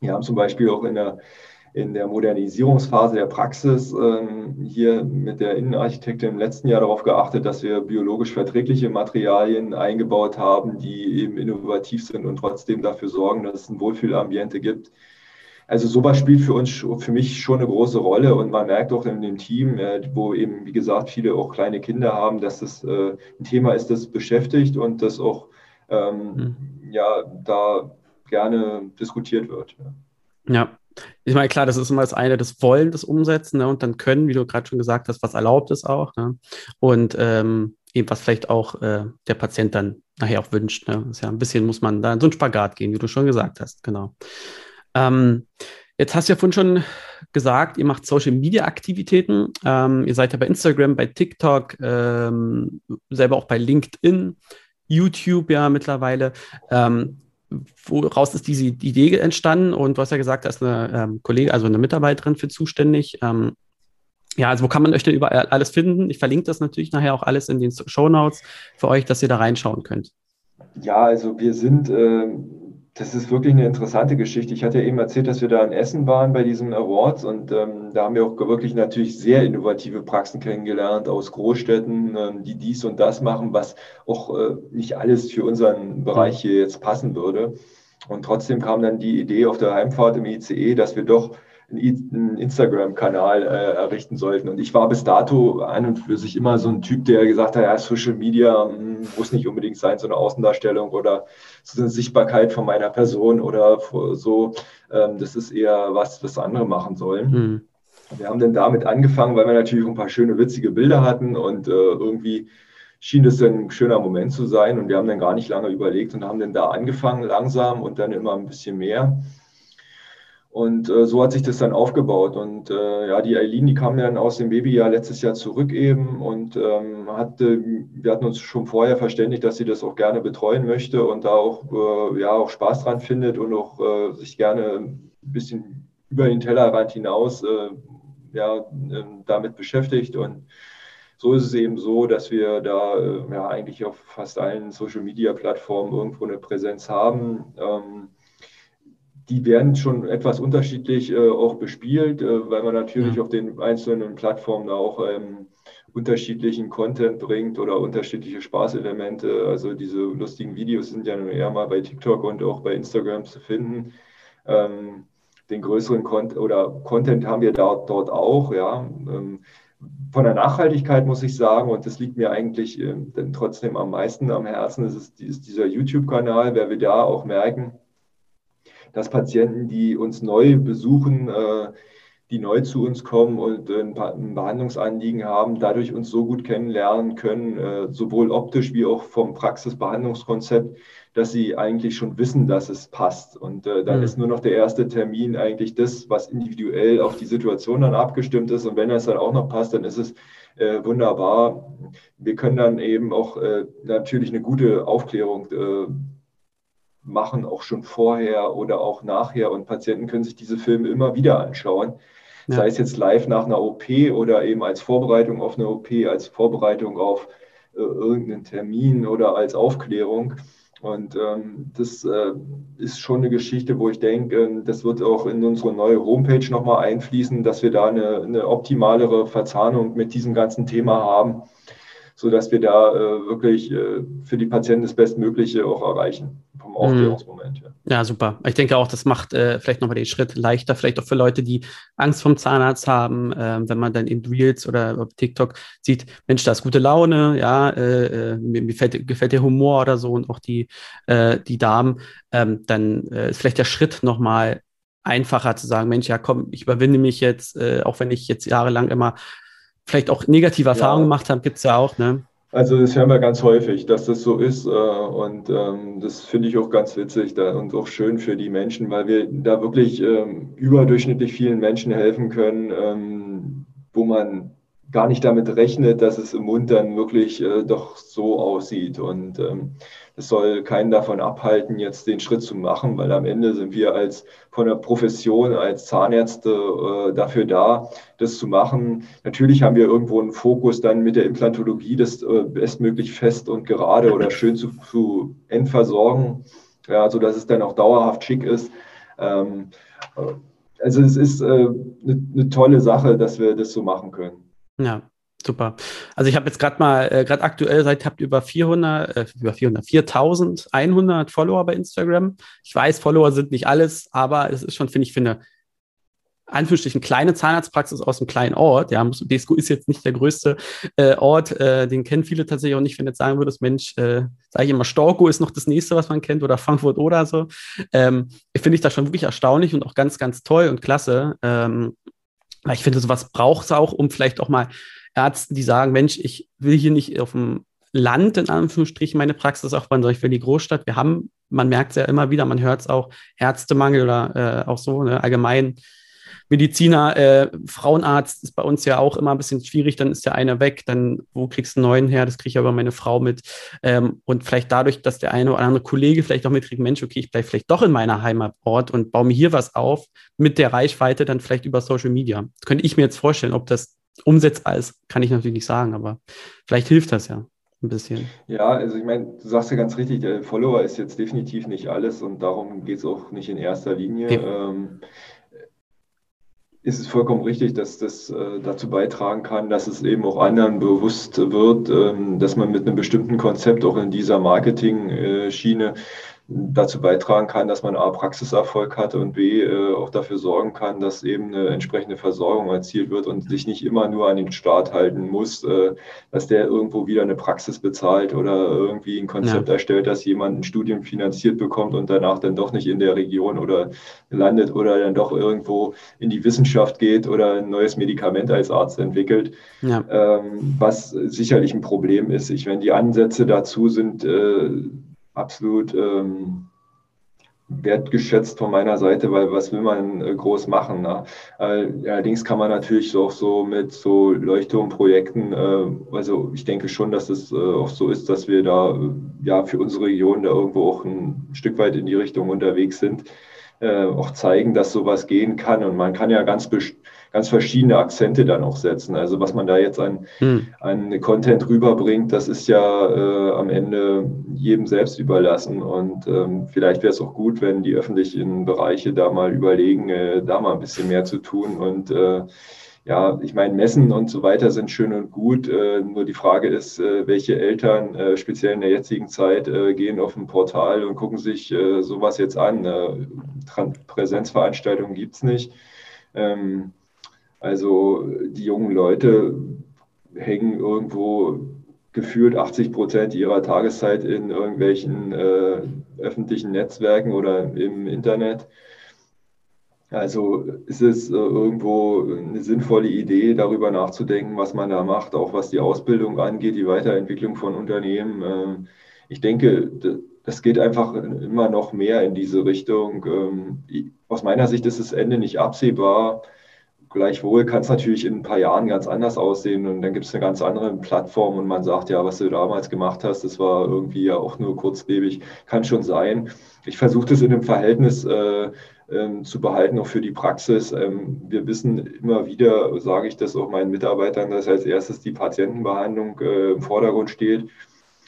B: Wir haben zum Beispiel auch in der in der Modernisierungsphase der Praxis ähm, hier mit der Innenarchitektin im letzten Jahr darauf geachtet, dass wir biologisch verträgliche Materialien eingebaut haben, die eben innovativ sind und trotzdem dafür sorgen, dass es ein Wohlfühlambiente gibt. Also sowas spielt für uns, für mich schon eine große Rolle und man merkt auch in dem Team, äh, wo eben, wie gesagt, viele auch kleine Kinder haben, dass das äh, ein Thema ist, das beschäftigt und das auch ähm, mhm. ja, da gerne diskutiert wird.
A: Ja. ja. Ich meine, klar, das ist immer das eine, das Wollen, das Umsetzen ne? und dann können, wie du gerade schon gesagt hast, was erlaubt ist auch. Ne? Und ähm, eben was vielleicht auch äh, der Patient dann nachher auch wünscht. Ne? Das ist ja ein bisschen, muss man da in so einen Spagat gehen, wie du schon gesagt hast, genau. Ähm, jetzt hast du ja vorhin schon gesagt, ihr macht Social Media Aktivitäten. Ähm, ihr seid ja bei Instagram, bei TikTok, ähm, selber auch bei LinkedIn, YouTube ja mittlerweile. Ähm, woraus ist diese Idee entstanden? Und du hast ja gesagt, da ist eine ähm, Kollegin, also eine Mitarbeiterin für zuständig. Ähm, ja, also wo kann man euch denn überall alles finden? Ich verlinke das natürlich nachher auch alles in den Show Notes für euch, dass ihr da reinschauen könnt.
B: Ja, also wir sind äh, das ist wirklich eine interessante Geschichte. Ich hatte ja eben erzählt, dass wir da in Essen waren bei diesen Awards und ähm, da haben wir auch wirklich natürlich sehr innovative Praxen kennengelernt aus Großstädten, ähm, die dies und das machen, was auch äh, nicht alles für unseren Bereich hier jetzt passen würde. Und trotzdem kam dann die Idee auf der Heimfahrt im ICE, dass wir doch einen Instagram-Kanal äh, errichten sollten. Und ich war bis dato an und für sich immer so ein Typ, der gesagt hat, ja, Social Media mh, hm, muss nicht unbedingt sein, so eine Außendarstellung oder so eine Sichtbarkeit von meiner Person oder so. Ähm, das ist eher was, was andere machen sollen. Mhm. Wir haben dann damit angefangen, weil wir natürlich ein paar schöne, witzige Bilder hatten und äh, irgendwie schien das dann ein schöner Moment zu sein. Und wir haben dann gar nicht lange überlegt und haben dann da angefangen langsam und dann immer ein bisschen mehr. Und äh, so hat sich das dann aufgebaut. Und äh, ja, die Eileen, die kam dann aus dem Babyjahr letztes Jahr zurück eben und ähm, hatte, wir hatten uns schon vorher verständigt, dass sie das auch gerne betreuen möchte und da auch, äh, ja, auch Spaß dran findet und auch äh, sich gerne ein bisschen über den Tellerrand hinaus äh, ja, ähm, damit beschäftigt. Und so ist es eben so, dass wir da äh, ja, eigentlich auf fast allen Social-Media-Plattformen irgendwo eine Präsenz haben. Ähm, die werden schon etwas unterschiedlich äh, auch bespielt, äh, weil man natürlich ja. auf den einzelnen Plattformen auch ähm, unterschiedlichen Content bringt oder unterschiedliche Spaßelemente. Also diese lustigen Videos sind ja eher mal bei TikTok und auch bei Instagram zu finden. Ähm, den größeren Content oder Content haben wir da, dort auch, ja. Ähm, von der Nachhaltigkeit muss ich sagen, und das liegt mir eigentlich äh, trotzdem am meisten am Herzen, ist, es, ist dieser YouTube-Kanal, weil wir da auch merken, dass Patienten, die uns neu besuchen, äh, die neu zu uns kommen und ein Behandlungsanliegen haben, dadurch uns so gut kennenlernen können, äh, sowohl optisch wie auch vom Praxisbehandlungskonzept, dass sie eigentlich schon wissen, dass es passt. Und äh, dann mhm. ist nur noch der erste Termin eigentlich das, was individuell auf die Situation dann abgestimmt ist. Und wenn es dann auch noch passt, dann ist es äh, wunderbar. Wir können dann eben auch äh, natürlich eine gute Aufklärung äh, machen, auch schon vorher oder auch nachher. Und Patienten können sich diese Filme immer wieder anschauen. Ja. Sei es jetzt live nach einer OP oder eben als Vorbereitung auf eine OP, als Vorbereitung auf äh, irgendeinen Termin oder als Aufklärung. Und ähm, das äh, ist schon eine Geschichte, wo ich denke, äh, das wird auch in unsere neue Homepage nochmal einfließen, dass wir da eine, eine optimalere Verzahnung mit diesem ganzen Thema haben sodass wir da äh, wirklich äh, für die Patienten das Bestmögliche auch erreichen vom mhm. Aufklärungsmoment.
A: Ja. ja, super. Ich denke auch, das macht äh, vielleicht nochmal den Schritt leichter, vielleicht auch für Leute, die Angst vom Zahnarzt haben, äh, wenn man dann in Reels oder auf TikTok sieht, Mensch, da ist gute Laune, ja, äh, äh, mir, mir gefällt, gefällt, der Humor oder so und auch die, die Damen, ähm, dann ist vielleicht der Schritt nochmal einfacher zu sagen, Mensch, ja komm, ich überwinde mich jetzt, auch wenn ich jetzt jahrelang immer vielleicht auch negative Erfahrungen ja. gemacht habe, gibt es ja auch, ne?
B: Also das hören wir ganz häufig, dass das so ist. Äh, und ähm, das finde ich auch ganz witzig und auch schön für die Menschen, weil wir da wirklich ähm, überdurchschnittlich vielen Menschen helfen können, ähm, wo man gar nicht damit rechnet, dass es im Mund dann wirklich äh, doch so aussieht. Und es soll keinen davon abhalten, jetzt den Schritt zu machen, weil am Ende sind wir als von der Profession als Zahnärzte äh, dafür da, das zu machen. Natürlich haben wir irgendwo einen Fokus dann mit der Implantologie, das äh, bestmöglich fest und gerade oder schön zu, zu entversorgen, ja, so dass es dann auch dauerhaft schick ist. Ähm, äh, also es ist eine äh, ne tolle Sache, dass wir das so machen können.
A: Ja, Super. Also ich habe jetzt gerade mal, äh, gerade aktuell seid, habt über 400, äh, über 400, 4100 Follower bei Instagram. Ich weiß, Follower sind nicht alles, aber es ist schon, finde ich, finde, Anführungsstrichen kleine Zahnarztpraxis aus einem kleinen Ort. Ja, Desco ist jetzt nicht der größte äh, Ort, äh, den kennen viele tatsächlich auch nicht, wenn du jetzt sagen würdest, Mensch, äh, sage ich immer, Storko ist noch das nächste, was man kennt, oder Frankfurt oder so. Ähm, finde ich das schon wirklich erstaunlich und auch ganz, ganz toll und klasse. Ähm, weil ich finde, sowas braucht es auch, um vielleicht auch mal Ärzten, die sagen, Mensch, ich will hier nicht auf dem Land in Anführungsstrichen meine Praxis aufbauen, sondern ich will die Großstadt. Wir haben, man merkt es ja immer wieder, man hört es auch, Ärztemangel oder äh, auch so, ne, allgemein Mediziner, äh, Frauenarzt ist bei uns ja auch immer ein bisschen schwierig, dann ist der eine weg, dann wo kriegst du einen neuen her? Das kriege ich ja über meine Frau mit. Ähm, und vielleicht dadurch, dass der eine oder andere Kollege vielleicht auch mitkriegt, Mensch, okay, ich bleibe vielleicht doch in meiner Heimatort und baue mir hier was auf, mit der Reichweite dann vielleicht über Social Media. Das könnte ich mir jetzt vorstellen, ob das umsetzbar ist, kann ich natürlich nicht sagen, aber vielleicht hilft das ja ein bisschen.
B: Ja, also ich meine, du sagst ja ganz richtig, der Follower ist jetzt definitiv nicht alles und darum geht es auch nicht in erster Linie. Okay. Ähm, ist es vollkommen richtig, dass das äh, dazu beitragen kann, dass es eben auch anderen bewusst wird, ähm, dass man mit einem bestimmten Konzept auch in dieser Marketing-Schiene dazu beitragen kann, dass man A, Praxiserfolg hat und B, äh, auch dafür sorgen kann, dass eben eine entsprechende Versorgung erzielt wird und sich nicht immer nur an den Staat halten muss, äh, dass der irgendwo wieder eine Praxis bezahlt oder irgendwie ein Konzept ja. erstellt, dass jemand ein Studium finanziert bekommt und danach dann doch nicht in der Region oder landet oder dann doch irgendwo in die Wissenschaft geht oder ein neues Medikament als Arzt entwickelt, ja. ähm, was sicherlich ein Problem ist. Ich, wenn die Ansätze dazu sind, äh, absolut ähm, wertgeschätzt von meiner Seite, weil was will man äh, groß machen? Ne? allerdings kann man natürlich auch so mit so Leuchtturmprojekten, äh, also ich denke schon, dass es äh, auch so ist, dass wir da äh, ja für unsere Region da irgendwo auch ein Stück weit in die Richtung unterwegs sind, äh, auch zeigen, dass sowas gehen kann. Und man kann ja ganz bestimmt ganz verschiedene Akzente dann auch setzen. Also was man da jetzt an, hm. an Content rüberbringt, das ist ja äh, am Ende jedem selbst überlassen. Und ähm, vielleicht wäre es auch gut, wenn die öffentlichen Bereiche da mal überlegen, äh, da mal ein bisschen mehr zu tun. Und äh, ja, ich meine, Messen und so weiter sind schön und gut. Äh, nur die Frage ist, äh, welche Eltern, äh, speziell in der jetzigen Zeit, äh, gehen auf ein Portal und gucken sich äh, sowas jetzt an. Äh, Präsenzveranstaltungen gibt es nicht. Ähm, also die jungen Leute hängen irgendwo gefühlt 80 Prozent ihrer Tageszeit in irgendwelchen äh, öffentlichen Netzwerken oder im Internet. Also ist es äh, irgendwo eine sinnvolle Idee, darüber nachzudenken, was man da macht, auch was die Ausbildung angeht, die Weiterentwicklung von Unternehmen. Äh, ich denke, das geht einfach immer noch mehr in diese Richtung. Ähm, aus meiner Sicht ist das Ende nicht absehbar. Gleichwohl kann es natürlich in ein paar Jahren ganz anders aussehen und dann gibt es eine ganz andere Plattform und man sagt, ja, was du damals gemacht hast, das war irgendwie ja auch nur kurzlebig. Kann schon sein. Ich versuche das in einem Verhältnis äh, ähm, zu behalten, auch für die Praxis. Ähm, wir wissen immer wieder, sage ich das auch meinen Mitarbeitern, dass als erstes die Patientenbehandlung äh, im Vordergrund steht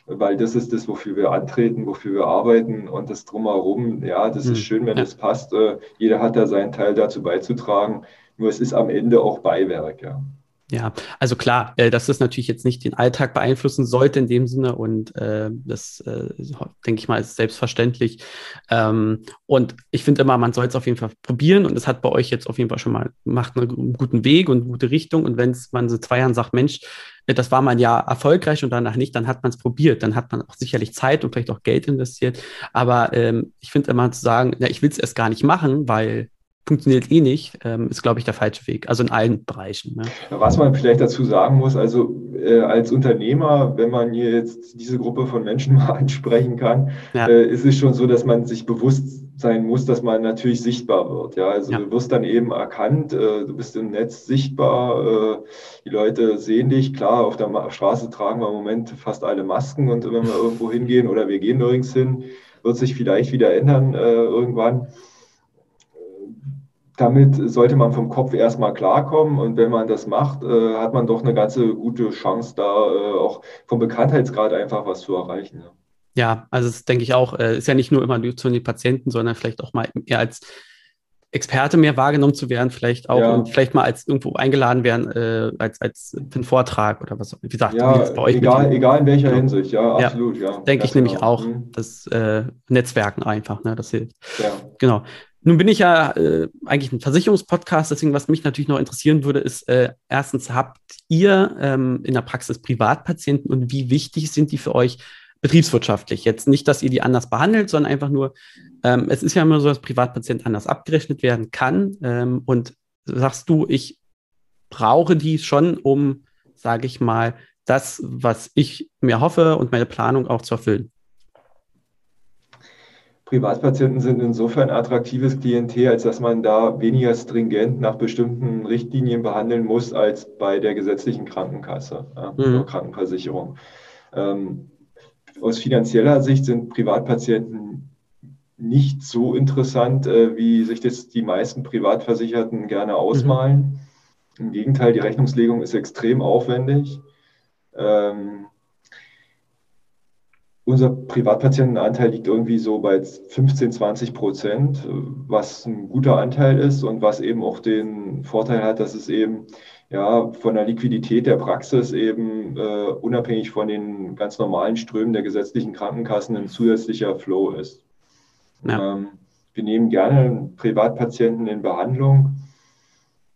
B: weil das ist das, wofür wir antreten, wofür wir arbeiten und das drumherum, ja, das ist hm. schön, wenn es passt. Äh, jeder hat da seinen Teil dazu beizutragen. Nur es ist am Ende auch Beiwerk, ja.
A: Ja, also klar, äh, dass das natürlich jetzt nicht den Alltag beeinflussen sollte in dem Sinne und äh, das, äh, denke ich mal, ist selbstverständlich. Ähm, und ich finde immer, man soll es auf jeden Fall probieren und es hat bei euch jetzt auf jeden Fall schon mal, macht einen guten Weg und eine gute Richtung und wenn man so zwei Jahren sagt, Mensch, äh, das war mal ja erfolgreich und danach nicht, dann hat man es probiert, dann hat man auch sicherlich Zeit und vielleicht auch Geld investiert, aber ähm, ich finde immer zu sagen, ja, ich will es erst gar nicht machen, weil funktioniert eh nicht, ähm, ist, glaube ich, der falsche Weg. Also in allen Bereichen. Ne?
B: Was man vielleicht dazu sagen muss, also äh, als Unternehmer, wenn man hier jetzt diese Gruppe von Menschen mal ansprechen kann, ja. äh, ist es schon so, dass man sich bewusst sein muss, dass man natürlich sichtbar wird. Ja, also ja. du wirst dann eben erkannt, äh, du bist im Netz sichtbar, äh, die Leute sehen dich. Klar, auf der Straße tragen wir im Moment fast alle Masken und wenn wir irgendwo hingehen oder wir gehen nirgends hin, wird sich vielleicht wieder ändern äh, irgendwann damit sollte man vom Kopf erstmal klarkommen und wenn man das macht, äh, hat man doch eine ganze gute Chance, da äh, auch vom Bekanntheitsgrad einfach was zu erreichen.
A: Ja, ja also das denke ich auch, äh, ist ja nicht nur immer zu den Patienten, sondern vielleicht auch mal eher als Experte mehr wahrgenommen zu werden, vielleicht auch ja. und vielleicht mal als irgendwo eingeladen werden, äh, als, als für einen Vortrag oder was. Wie gesagt,
B: ja, bei euch egal, egal in welcher. Hinsicht, ja, absolut, ja.
A: Denke ich genau. nämlich auch, mhm. das äh, Netzwerken einfach, ne, das hilft. Ja. Genau. Nun bin ich ja äh, eigentlich ein Versicherungspodcast, deswegen, was mich natürlich noch interessieren würde, ist äh, erstens, habt ihr ähm, in der Praxis Privatpatienten und wie wichtig sind die für euch betriebswirtschaftlich? Jetzt nicht, dass ihr die anders behandelt, sondern einfach nur, ähm, es ist ja immer so, dass Privatpatient anders abgerechnet werden kann. Ähm, und sagst du, ich brauche die schon, um, sage ich mal, das, was ich mir hoffe und meine Planung auch zu erfüllen?
B: Privatpatienten sind insofern attraktives Klientel, als dass man da weniger stringent nach bestimmten Richtlinien behandeln muss als bei der gesetzlichen Krankenkasse ja, mhm. oder Krankenversicherung. Ähm, aus finanzieller Sicht sind Privatpatienten nicht so interessant, äh, wie sich das die meisten Privatversicherten gerne ausmalen. Mhm. Im Gegenteil, die Rechnungslegung ist extrem aufwendig. Ähm, unser Privatpatientenanteil liegt irgendwie so bei 15, 20 Prozent, was ein guter Anteil ist und was eben auch den Vorteil hat, dass es eben ja von der Liquidität der Praxis eben äh, unabhängig von den ganz normalen Strömen der gesetzlichen Krankenkassen ein zusätzlicher Flow ist. Ja. Ähm, wir nehmen gerne Privatpatienten in Behandlung,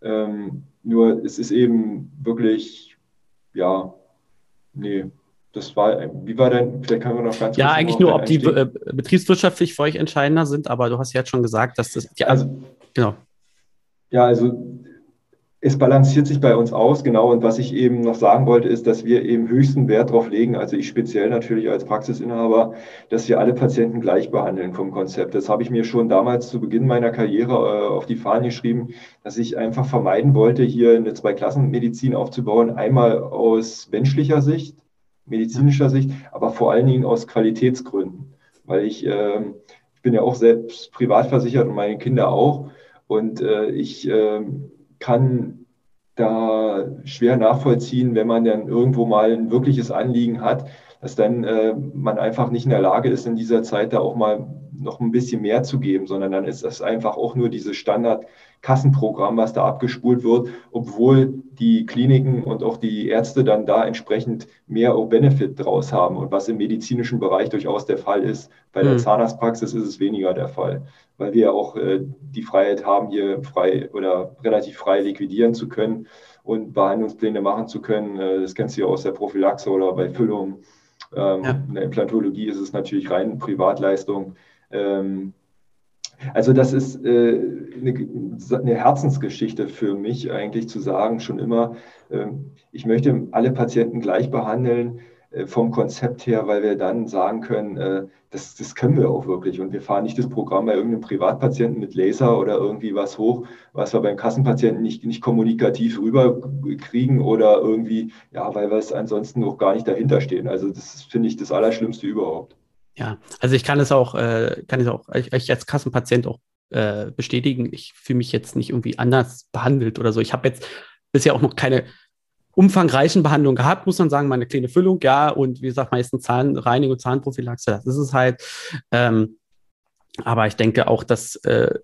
B: ähm, nur es ist eben wirklich, ja, nee, das war, wie war denn, vielleicht können wir noch
A: ganz Ja, eigentlich nur, ob die äh, betriebswirtschaftlich für euch entscheidender sind, aber du hast ja jetzt schon gesagt, dass das, ja,
B: also, genau. Ja, also es balanciert sich bei uns aus, genau. Und was ich eben noch sagen wollte, ist, dass wir eben höchsten Wert darauf legen, also ich speziell natürlich als Praxisinhaber, dass wir alle Patienten gleich behandeln vom Konzept. Das habe ich mir schon damals zu Beginn meiner Karriere äh, auf die Fahne geschrieben, dass ich einfach vermeiden wollte, hier eine Zweiklassenmedizin aufzubauen. Einmal aus menschlicher Sicht, medizinischer Sicht, aber vor allen Dingen aus Qualitätsgründen, weil ich, äh, ich bin ja auch selbst privat versichert und meine Kinder auch. Und äh, ich äh, kann da schwer nachvollziehen, wenn man dann irgendwo mal ein wirkliches Anliegen hat, dass dann äh, man einfach nicht in der Lage ist, in dieser Zeit da auch mal noch ein bisschen mehr zu geben, sondern dann ist das einfach auch nur dieses Standard-Kassenprogramm, was da abgespult wird, obwohl die Kliniken und auch die Ärzte dann da entsprechend mehr Benefit draus haben und was im medizinischen Bereich durchaus der Fall ist. Bei der mhm. Zahnarztpraxis ist es weniger der Fall, weil wir auch äh, die Freiheit haben, hier frei oder relativ frei liquidieren zu können und Behandlungspläne machen zu können. Äh, das kennst du ja aus der Prophylaxe oder bei Füllungen. Ähm, ja. In der Implantologie ist es natürlich rein Privatleistung. Ähm, also das ist äh, eine, Herzensgeschichte für mich eigentlich zu sagen, schon immer, ähm, ich möchte alle Patienten gleich behandeln vom Konzept her, weil wir dann sagen können, äh, das, das können wir auch wirklich. Und wir fahren nicht das Programm bei irgendeinem Privatpatienten mit Laser oder irgendwie was hoch, was wir beim Kassenpatienten nicht, nicht kommunikativ rüberkriegen oder irgendwie, ja, weil wir es ansonsten noch gar nicht dahinter stehen. Also das finde ich das Allerschlimmste überhaupt.
A: Ja, also ich kann es auch, äh, kann es auch ich, als Kassenpatient auch äh, bestätigen. Ich fühle mich jetzt nicht irgendwie anders behandelt oder so. Ich habe jetzt bisher auch noch keine umfangreichen Behandlungen gehabt, muss man sagen, meine kleine Füllung, ja, und wie gesagt, meistens Zahnreinigung, Zahnprophylaxe, das ist es halt. Ähm, aber ich denke auch, dass äh,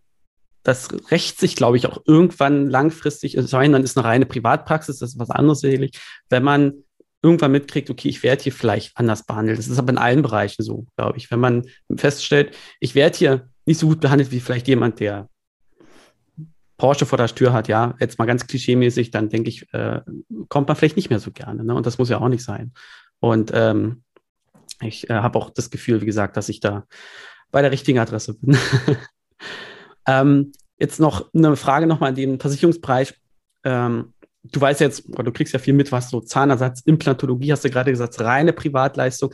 A: das rächt sich, glaube ich, auch irgendwann langfristig, es sei dann ist eine reine Privatpraxis, das ist was anderes sicherlich, wenn man irgendwann mitkriegt, okay, ich werde hier vielleicht anders behandelt. Das ist aber in allen Bereichen so, glaube ich. Wenn man feststellt, ich werde hier nicht so gut behandelt wie vielleicht jemand, der Porsche vor der Tür hat, ja, jetzt mal ganz klischeemäßig, dann denke ich, äh, kommt man vielleicht nicht mehr so gerne. Ne? Und das muss ja auch nicht sein. Und ähm, ich äh, habe auch das Gefühl, wie gesagt, dass ich da bei der richtigen Adresse bin. ähm, jetzt noch eine Frage nochmal an den Versicherungsbereich. Ähm, du weißt jetzt, du kriegst ja viel mit, was so Zahnersatz, Implantologie, hast du gerade gesagt, reine Privatleistung,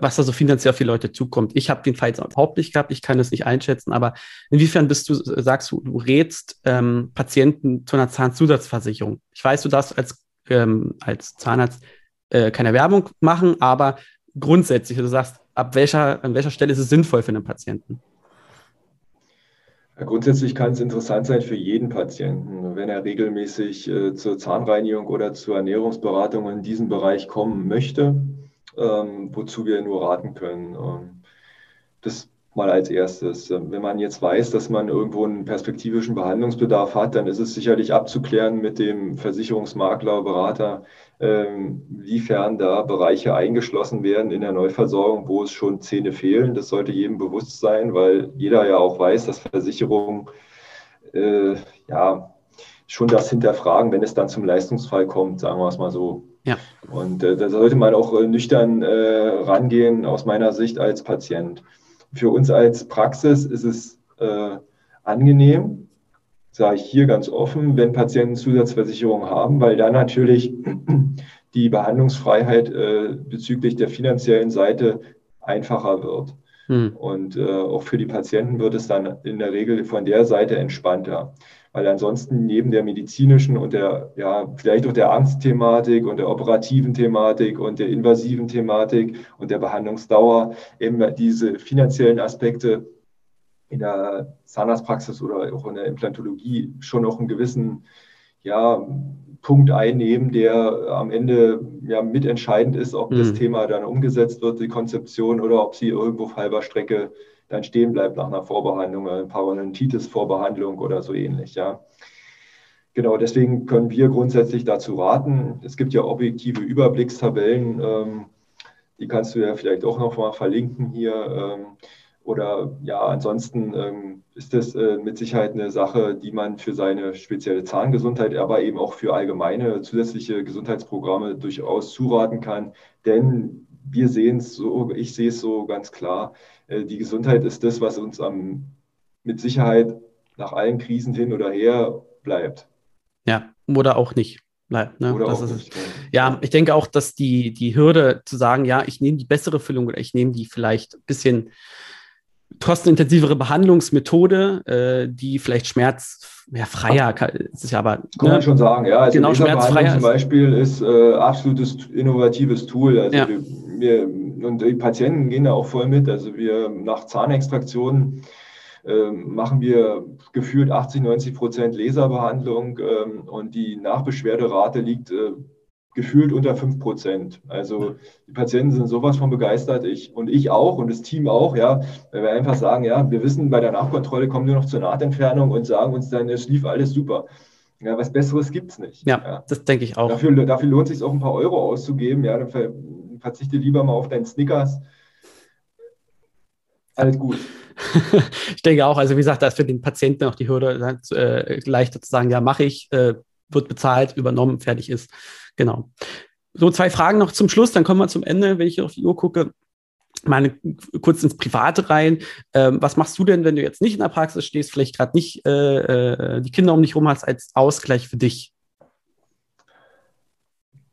A: was da so finanziell auf die Leute zukommt. Ich habe den Fall jetzt überhaupt nicht gehabt, ich kann es nicht einschätzen, aber inwiefern bist du, sagst du, du rätst ähm, Patienten zu einer Zahnzusatzversicherung? Ich weiß, du darfst als, ähm, als Zahnarzt äh, keine Werbung machen, aber grundsätzlich, du sagst, ab welcher, an welcher Stelle ist es sinnvoll für einen Patienten?
B: Grundsätzlich kann es interessant sein für jeden Patienten, wenn er regelmäßig äh, zur Zahnreinigung oder zur Ernährungsberatung in diesem Bereich kommen möchte, ähm, wozu wir nur raten können. Ähm, das mal als erstes. Ähm, wenn man jetzt weiß, dass man irgendwo einen perspektivischen Behandlungsbedarf hat, dann ist es sicherlich abzuklären mit dem Versicherungsmakler, Berater, ähm, wiefern da Bereiche eingeschlossen werden in der Neuversorgung, wo es schon Zähne fehlen. Das sollte jedem bewusst sein, weil jeder ja auch weiß, dass Versicherungen äh, ja schon das hinterfragen, wenn es dann zum Leistungsfall kommt, sagen wir es mal so. Ja. Und äh, da sollte man auch äh, nüchtern äh, rangehen, aus meiner Sicht als Patient für uns als Praxis ist es äh, angenehm, sage ich hier ganz offen, wenn Patienten Zusatzversicherung haben, weil dann natürlich die Behandlungsfreiheit äh, bezüglich der finanziellen Seite einfacher wird. Hm. Und äh, auch für die Patienten wird es dann in der Regel von der Seite entspannter weil ansonsten neben der medizinischen und der, ja, vielleicht auch der Angstthematik und der operativen Thematik und der invasiven Thematik und der Behandlungsdauer eben diese finanziellen Aspekte in der Zahnarztpraxis oder auch in der Implantologie schon noch einen gewissen ja, Punkt einnehmen, der am Ende ja mitentscheidend ist, ob mhm. das Thema dann umgesetzt wird, die Konzeption, oder ob sie irgendwo auf halber Strecke dann stehen bleibt nach einer Vorbehandlung, eine Parodontitis-Vorbehandlung oder so ähnlich. Ja. Genau, deswegen können wir grundsätzlich dazu raten. Es gibt ja objektive Überblickstabellen, ähm, die kannst du ja vielleicht auch noch mal verlinken hier. Ähm, oder ja, ansonsten ähm, ist das äh, mit Sicherheit eine Sache, die man für seine spezielle Zahngesundheit, aber eben auch für allgemeine zusätzliche Gesundheitsprogramme durchaus zuraten kann. Denn wir sehen es so, ich sehe es so ganz klar, äh, die Gesundheit ist das, was uns am, mit Sicherheit nach allen Krisen hin oder her bleibt.
A: Ja, oder auch nicht bleibt. Ne? Oder das auch ist, nicht, ja. ich denke auch, dass die, die Hürde zu sagen, ja, ich nehme die bessere Füllung oder ich nehme die vielleicht ein bisschen kostenintensivere Behandlungsmethode, äh, die vielleicht schmerzfreier ja, ist ja aber.
B: Kann ne? man schon sagen, ja. Also genau, schmerzfreier zum Beispiel ist äh, absolutes innovatives Tool. Also ja. wir, wir und die Patienten gehen da auch voll mit. Also wir nach Zahnextraktionen äh, machen wir gefühlt 80, 90 Prozent Laserbehandlung ähm, und die Nachbeschwerderate liegt äh, gefühlt unter 5 Prozent. Also die Patienten sind sowas von begeistert, ich und ich auch und das Team auch, ja, weil wir einfach sagen, ja, wir wissen, bei der Nachkontrolle kommen wir noch zur Nahtentfernung und sagen uns dann, es lief alles super. Ja, was Besseres gibt es nicht.
A: Ja, ja, das denke ich auch.
B: Dafür, dafür lohnt es sich auch ein paar Euro auszugeben. Ja, dann verzichte lieber mal auf deinen Snickers. Alles gut.
A: ich denke auch, also wie gesagt, da ist für den Patienten auch die Hürde äh, leichter zu sagen, ja, mache ich, äh, wird bezahlt, übernommen, fertig ist. Genau. So, zwei Fragen noch zum Schluss, dann kommen wir zum Ende, wenn ich auf die Uhr gucke. Mal kurz ins Private rein. Ähm, was machst du denn, wenn du jetzt nicht in der Praxis stehst, vielleicht gerade nicht äh, äh die Kinder um dich rum hast, als Ausgleich für dich?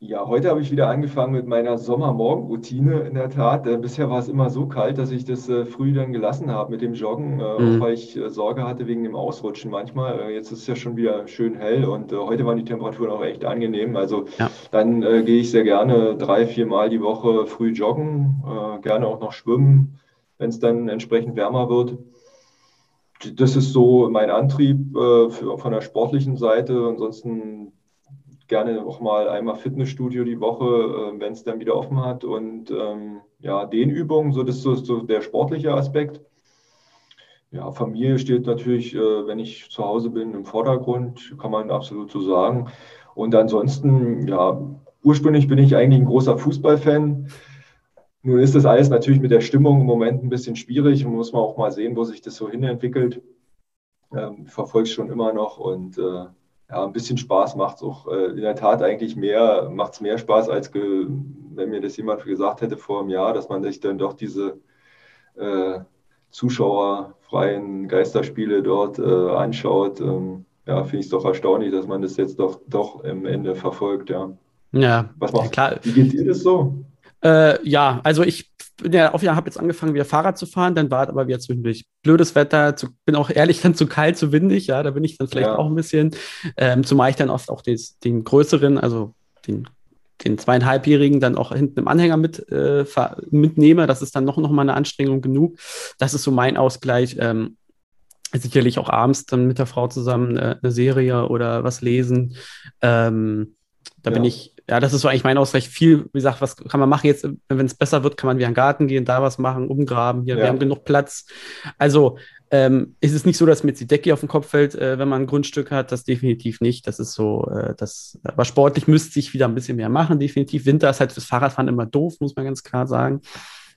B: Ja, heute habe ich wieder angefangen mit meiner Sommermorgenroutine. In der Tat, äh, bisher war es immer so kalt, dass ich das äh, früh dann gelassen habe mit dem Joggen, äh, mhm. auch weil ich äh, Sorge hatte wegen dem Ausrutschen manchmal. Äh, jetzt ist es ja schon wieder schön hell und äh, heute waren die Temperaturen auch echt angenehm. Also ja. dann gehe ich sehr gerne drei, vier Mal die Woche früh joggen, gerne auch noch schwimmen, wenn es dann entsprechend wärmer wird. Das ist so mein Antrieb für, von der sportlichen Seite. Ansonsten gerne auch mal einmal Fitnessstudio die Woche, äh, wenn es dann wieder offen hat. Und ähm, ja, Dehnübungen, so das ist so, so der sportliche Aspekt. ja, Familie steht natürlich, äh, wenn ich zu Hause bin, im Vordergrund, kann man absolut so sagen. Und ansonsten, ja, ursprünglich bin ich eigentlich ein großer Fußballfan. Nun ist das alles natürlich mit der Stimmung im Moment ein bisschen schwierig und muss man auch mal sehen, wo sich das so hinentwickelt. Ähm, verfolge es schon immer noch und äh, ja, ein bisschen Spaß macht es auch äh, in der Tat eigentlich mehr, macht es mehr Spaß, als wenn mir das jemand gesagt hätte vor einem Jahr, dass man sich dann doch diese äh, zuschauerfreien Geisterspiele dort äh, anschaut. Ähm, ja, finde ich es doch erstaunlich, dass man das jetzt doch, doch im Ende verfolgt, ja.
A: Ja,
B: was macht, klar. Wie geht dir das so?
A: Äh, ja, also ich bin ja auf habe jetzt angefangen, wieder Fahrrad zu fahren, dann war es aber wieder zwischendurch blödes Wetter, zu, bin auch ehrlich dann zu kalt, zu windig, ja, da bin ich dann vielleicht ja. auch ein bisschen, ähm, zumal ich dann oft auch des, den größeren, also den, den zweieinhalbjährigen dann auch hinten im Anhänger mit, äh, mitnehme, das ist dann noch, noch mal eine Anstrengung genug. Das ist so mein Ausgleich. Ähm, sicherlich auch abends dann mit der Frau zusammen äh, eine Serie oder was lesen. Ähm, da ja. bin ich ja, das ist so eigentlich mein Ausgleich. Viel, wie gesagt, was kann man machen jetzt, wenn es besser wird, kann man wieder in den Garten gehen, da was machen, umgraben. Hier, ja. wir haben genug Platz. Also ähm, ist es nicht so, dass mir jetzt die Decke auf den Kopf fällt, äh, wenn man ein Grundstück hat. Das definitiv nicht. Das ist so, äh, das, aber sportlich müsste ich wieder ein bisschen mehr machen, definitiv. Winter ist halt fürs Fahrradfahren immer doof, muss man ganz klar sagen.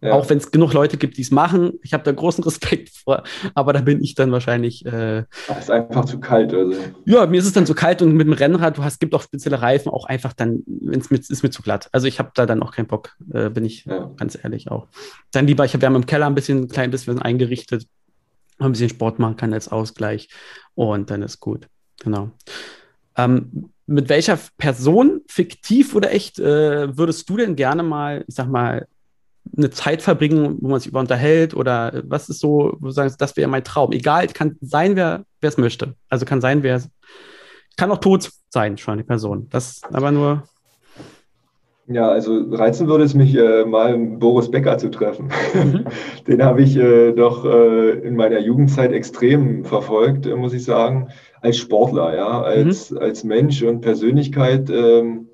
A: Ja. Auch wenn es genug Leute gibt, die es machen. Ich habe da großen Respekt vor, aber da bin ich dann wahrscheinlich. Äh,
B: es ist einfach zu kalt. Also.
A: Ja, mir ist es dann zu kalt und mit dem Rennrad, du hast, gibt auch spezielle Reifen, auch einfach dann, wenn es mit, ist mir zu glatt. Also ich habe da dann auch keinen Bock, äh, bin ich ja. ganz ehrlich auch. Dann lieber, ich habe ja im Keller ein bisschen, ein klein bisschen eingerichtet, ein bisschen Sport machen kann als Ausgleich und dann ist gut. Genau. Ähm, mit welcher Person, fiktiv oder echt, äh, würdest du denn gerne mal, ich sag mal, eine Zeit verbringen, wo man sich über unterhält oder was ist so, wo du sagst, das wäre mein Traum. Egal, kann sein, wer es möchte. Also kann sein, wer kann auch tot sein, schon die Person. Das aber nur.
B: Ja, also reizen würde es mich, äh, mal Boris Becker zu treffen. Mhm. Den habe ich äh, doch äh, in meiner Jugendzeit extrem verfolgt, äh, muss ich sagen, als Sportler, ja, als, mhm. als Mensch und Persönlichkeit. Ähm,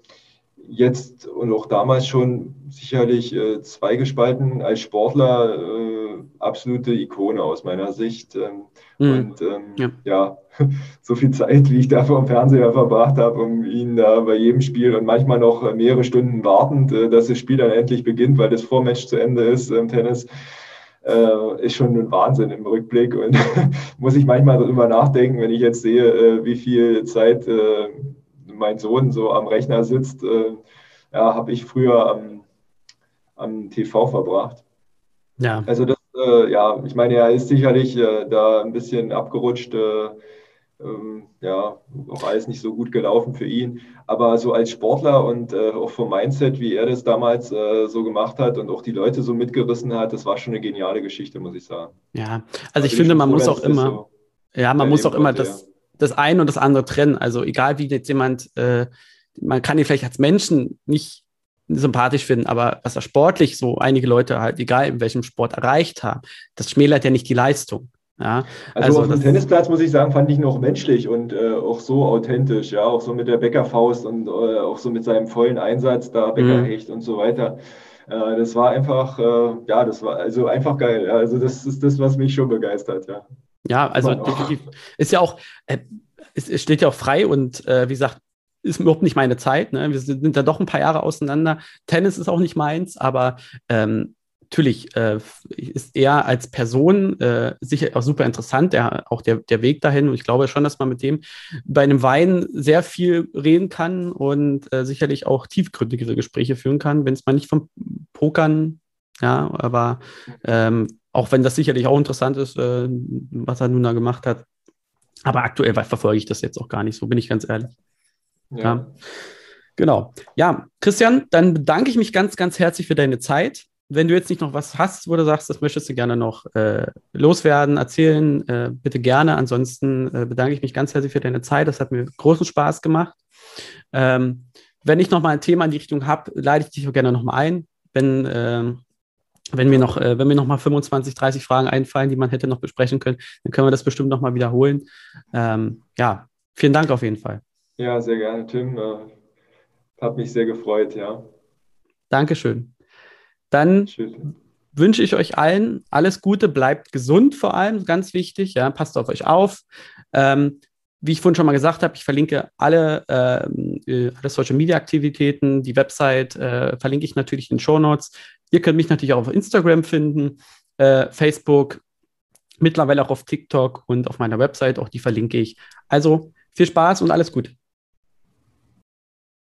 B: jetzt und auch damals schon sicherlich äh, zweigespalten als Sportler äh, absolute Ikone aus meiner Sicht. Ähm, mhm. Und ähm, ja. ja. so viel Zeit, wie ich da vor dem Fernseher verbracht habe, um ihn da bei jedem Spiel und manchmal noch mehrere Stunden wartend, äh, dass das Spiel dann endlich beginnt, weil das Vormatch zu Ende ist im Tennis. Äh, ist schon ein Wahnsinn im Rückblick und muss ich manchmal darüber nachdenken, wenn ich jetzt sehe, äh, wie viel Zeit äh, mein Sohn so am Rechner sitzt, äh, ja, habe ich früher am, am TV verbracht. Ja. Also das, äh, ja, ich meine, er ist sicherlich äh, da ein bisschen abgerutscht, äh, ähm, ja, auch alles nicht so gut gelaufen für ihn. Aber so als Sportler und äh, auch vom Mindset, wie er das damals äh, so gemacht hat und auch die Leute so mitgerissen hat, das war schon eine geniale Geschichte, muss ich sagen.
A: Ja, also, also ich finde, man muss auch immer, so ja, man muss auch immer das, das eine und das andere trennen. Also egal wie jetzt jemand, äh, man kann ihn vielleicht als Menschen nicht sympathisch finden, aber was er sportlich so einige Leute halt, egal in welchem Sport erreicht haben, das schmälert ja nicht die Leistung. Ja,
B: also, also auf dem Tennisplatz muss ich sagen, fand ich noch menschlich und äh, auch so authentisch, ja, auch so mit der Bäckerfaust und äh, auch so mit seinem vollen Einsatz da Bäckerhecht mhm. und so weiter. Äh, das war einfach, äh, ja, das war also einfach geil. Ja. Also das ist das, was mich schon begeistert, ja.
A: Ja, also definitiv. Ist ja auch, äh, es, es, steht ja auch frei und äh, wie gesagt, ist überhaupt nicht meine Zeit. Ne? Wir sind da doch ein paar Jahre auseinander. Tennis ist auch nicht meins, aber ähm, natürlich äh, ist er als Person äh, sicher auch super interessant, der, auch der, der Weg dahin. Und ich glaube schon, dass man mit dem bei einem Wein sehr viel reden kann und äh, sicherlich auch tiefgründigere Gespräche führen kann, wenn es mal nicht vom Pokern, ja, aber ähm, auch wenn das sicherlich auch interessant ist, äh, was er nun da gemacht hat. Aber aktuell verfolge ich das jetzt auch gar nicht, so bin ich ganz ehrlich. Ja. ja. Genau. Ja, Christian, dann bedanke ich mich ganz, ganz herzlich für deine Zeit. Wenn du jetzt nicht noch was hast, wo du sagst, das möchtest du gerne noch äh, loswerden, erzählen, äh, bitte gerne. Ansonsten äh, bedanke ich mich ganz herzlich für deine Zeit. Das hat mir großen Spaß gemacht. Ähm, wenn ich noch mal ein Thema in die Richtung habe, leite ich dich auch gerne noch mal ein. Wenn ähm, wenn mir noch, äh, wenn mir noch mal 25, 30 Fragen einfallen, die man hätte noch besprechen können, dann können wir das bestimmt noch mal wiederholen. Ähm, ja, vielen Dank auf jeden Fall.
B: Ja, sehr gerne, Tim. Äh, hat mich sehr gefreut, ja.
A: Dankeschön. Dann Schön. wünsche ich euch allen alles Gute, bleibt gesund vor allem, ganz wichtig, ja, passt auf euch auf. Ähm, wie ich vorhin schon mal gesagt habe, ich verlinke alle, ähm, äh, alle Social Media Aktivitäten, die Website äh, verlinke ich natürlich in den Show Notes. Ihr könnt mich natürlich auch auf Instagram finden, äh, Facebook, mittlerweile auch auf TikTok und auf meiner Website, auch die verlinke ich. Also viel Spaß und alles gut.